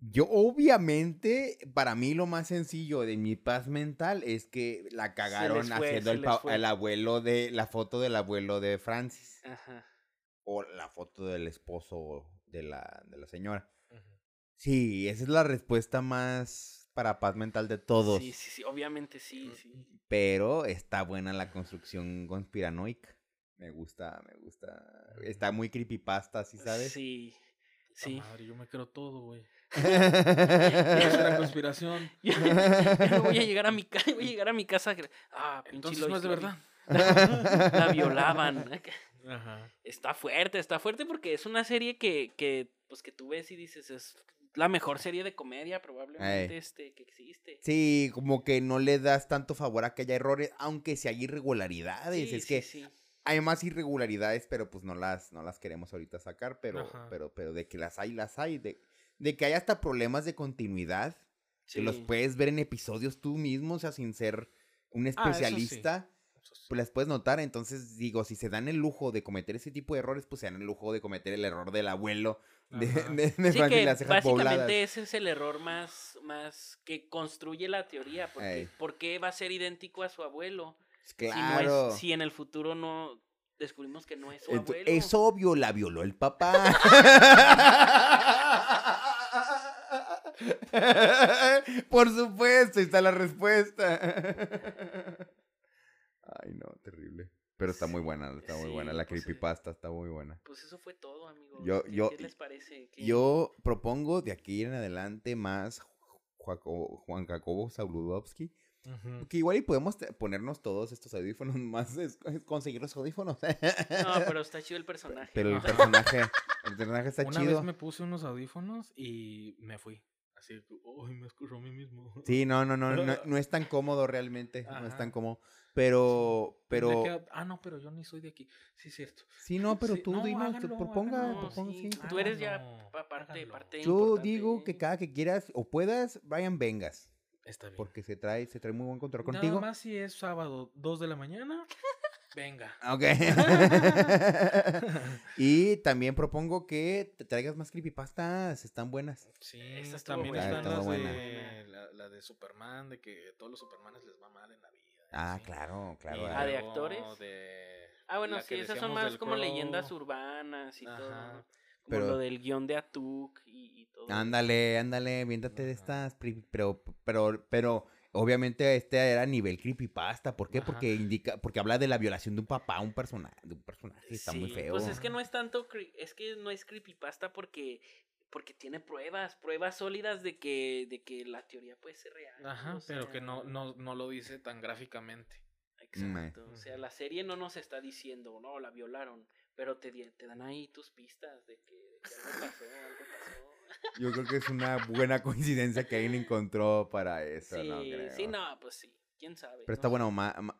yo obviamente, para mí lo más sencillo de mi paz mental es que la cagaron fue, haciendo el, el abuelo de, la foto del abuelo de Francis. Ajá. O la foto del esposo de la, de la señora. Ujú. Sí, esa es la respuesta más, para paz mental de todos. Sí, sí, sí, obviamente sí, sí. Pero está buena la construcción conspiranoica. Me gusta, me gusta. Está muy creepypasta, ¿sí sabes? Sí, sí. Madre, yo me creo todo, güey. Es una conspiración. Yo, yo no voy a llegar a mi casa, voy a llegar a mi casa. Ah, pinche Entonces no es de la verdad. La violaban. Ajá. Está fuerte, está fuerte porque es una serie que, que, pues, que tú ves y dices, es la mejor serie de comedia probablemente Ey. este, que existe. Sí, como que no le das tanto favor a que haya errores, aunque si hay irregularidades. Sí, es sí, que sí. hay más irregularidades, pero pues no las, no las queremos ahorita sacar, pero, Ajá. pero, pero de que las hay, las hay. De, de que hay hasta problemas de continuidad, que los Sí. puedes ver en episodios tú mismo, o sea, sin ser un Ah, eso sí. especialista. Eso sí. Pues las puedes notar, entonces digo, si se dan el lujo de cometer ese tipo de errores, pues se dan el lujo de cometer el error del abuelo de, de, de Sí, que las cejas básicamente pobladas. ese es el error más, más que construye la teoría. Porque. ¿Por qué va a ser idéntico a su abuelo? Claro. Si, no es, si en el futuro no descubrimos que no es su abuelo. Es obvio, la violó el papá. Por supuesto, ahí está la respuesta. Ay, no, terrible. Pero está muy buena, está muy Sí, buena. La pues, sí. creepypasta está muy buena. Pues eso fue todo, amigo. Yo- ¿Qué, yo- qué les parece? ¿Qué- Yo propongo de aquí en adelante más Juan Jacobo Que igual y podemos ponernos todos estos audífonos más, es- es conseguir los audífonos. No, pero está chido el personaje. Pero el personaje, el personaje está Una chido. vez me puse unos audífonos y me fui. Así, uy, me escucho a mí mismo. Sí, no, no, no, no, no es tan cómodo realmente, no es tan cómodo. Pero, pero, Ah, no, pero yo ni soy de aquí. Sí, cierto. sí, no, pero Sí, tú no, dime, háganlo, proponga, háganlo, proponga, sí, sí. Tú eres ya parte, háganlo. parte Yo importante. digo que cada que quieras o puedas, Brian, vengas. Está bien. Porque se trae, se trae muy buen control Nada contigo. más si es sábado, 2 de la mañana, venga. Ok. y también propongo que te traigas más creepypastas, están buenas. Sí, Esta estuvo también buena. están las buena. de, la, la de Superman, de que todos los Supermanes les va mal en la vida. Ah, así. claro, claro. Y Ah, ¿de actores? de Ah, bueno, la sí, esas son más como leyendas urbanas y todo. Como Pero- lo del guion de Atuk y, y todo. Ándale, ándale, viéntate de estas, pero, pero, pero, obviamente este era nivel creepypasta, ¿por qué? Ajá. Porque indica, porque habla de la violación de un papá a un personaje, de un personaje, está muy Sí, feo. Pues es que no es tanto, cre- es que no es creepypasta porque porque tiene pruebas, pruebas sólidas de que de que la teoría puede ser real. Ajá, o pero que no, no, no lo dice tan gráficamente. Exacto. Mm, O sea, la serie no nos está diciendo, no, la violaron, pero te, te dan ahí tus pistas de que, de que algo pasó, algo pasó. Yo creo que es una buena coincidencia que alguien encontró para eso, Sí, ¿no? Creo. sí, no, pues sí, quién sabe. Pero no está sé. bueno, ma- ma-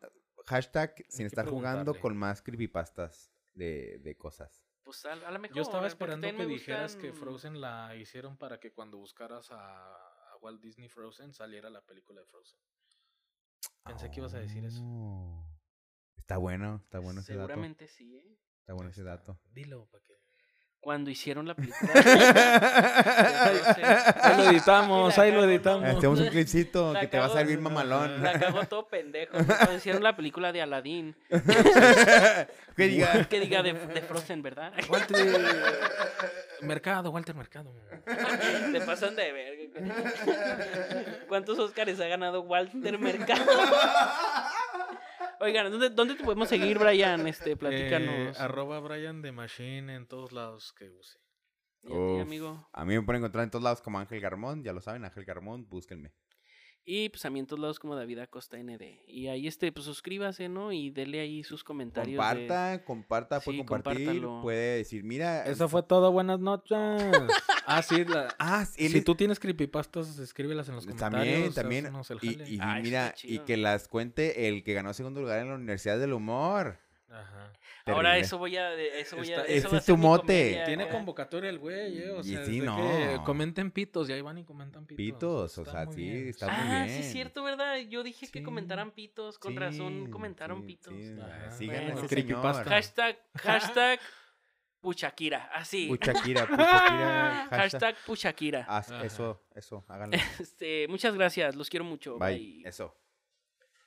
hashtag sin estar jugando con más creepypastas de, de cosas. Pues a, a lo mejor. Yo estaba esperando que dijeras que Frozen la hicieron para que cuando buscaras a, a Walt Disney Frozen saliera la película de Frozen. Pensé que ibas a decir eso. Oh. Está bueno, está bueno ese dato. Seguramente sí, ¿eh? Está bueno ese dato. Dilo para que. Cuando hicieron la película. Ahí lo editamos, ahí lo cago, editamos. Hacemos un clipcito que te va a cago- servir mamalón. La cagó todo pendejo. Cuando hicieron la película de Aladdin. que diga. Que diga de, de Frozen, ¿verdad? Walter Mercado, Walter Mercado. Te pasan de verga. ¿Cuántos Óscares ha ganado Walter Mercado? Oigan, ¿dónde, ¿dónde te podemos seguir, Brian? Este, platícanos. Eh, arroba Brian de Machine en todos lados que use. Y a ti, Uf. amigo. A mí me pueden encontrar en todos lados como Ángel Garmón, ya lo saben, Ángel Garmón, búsquenme. Y pues a mí en todos lados como David Acosta ND. Y ahí este, pues suscríbase, ¿no? Y dele ahí sus comentarios. de- Comparta, comparta, puede Sí, compartir, compártalo. puede decir, mira. Eso fue todo, buenas noches. ah, sí, la- Ah, sí, si es- tú tienes creepypastas, escríbelas en los comentarios. También, también. Y, Ah, mira, y que las cuente el que ganó segundo lugar en la Universidad del Humor. Ajá. Ahora eso voy a... Eso voy a Está- eso ese es tu mote. comedia, Tiene convocatoria el güey, eh, o Y sea, sí, desde no. que comenten pitos, y ahí van y comentan pitos. Pitos, o Está sea, sí, bien. está muy Ah, sí bien. es cierto, ¿verdad? Yo dije que comentaran pitos. Con Sí, razón comentaron sí, pitos. sí, Ajá. Sigan Bueno. ese Creepypasta. señor. Hashtag, hashtag Puchakira. Así. Puchakira, Puchakira, hashtag. Hashtag Puchakira. Haz Ajá. eso, eso, háganlo. Este, muchas gracias. Los quiero mucho. Bye. Bye. Eso.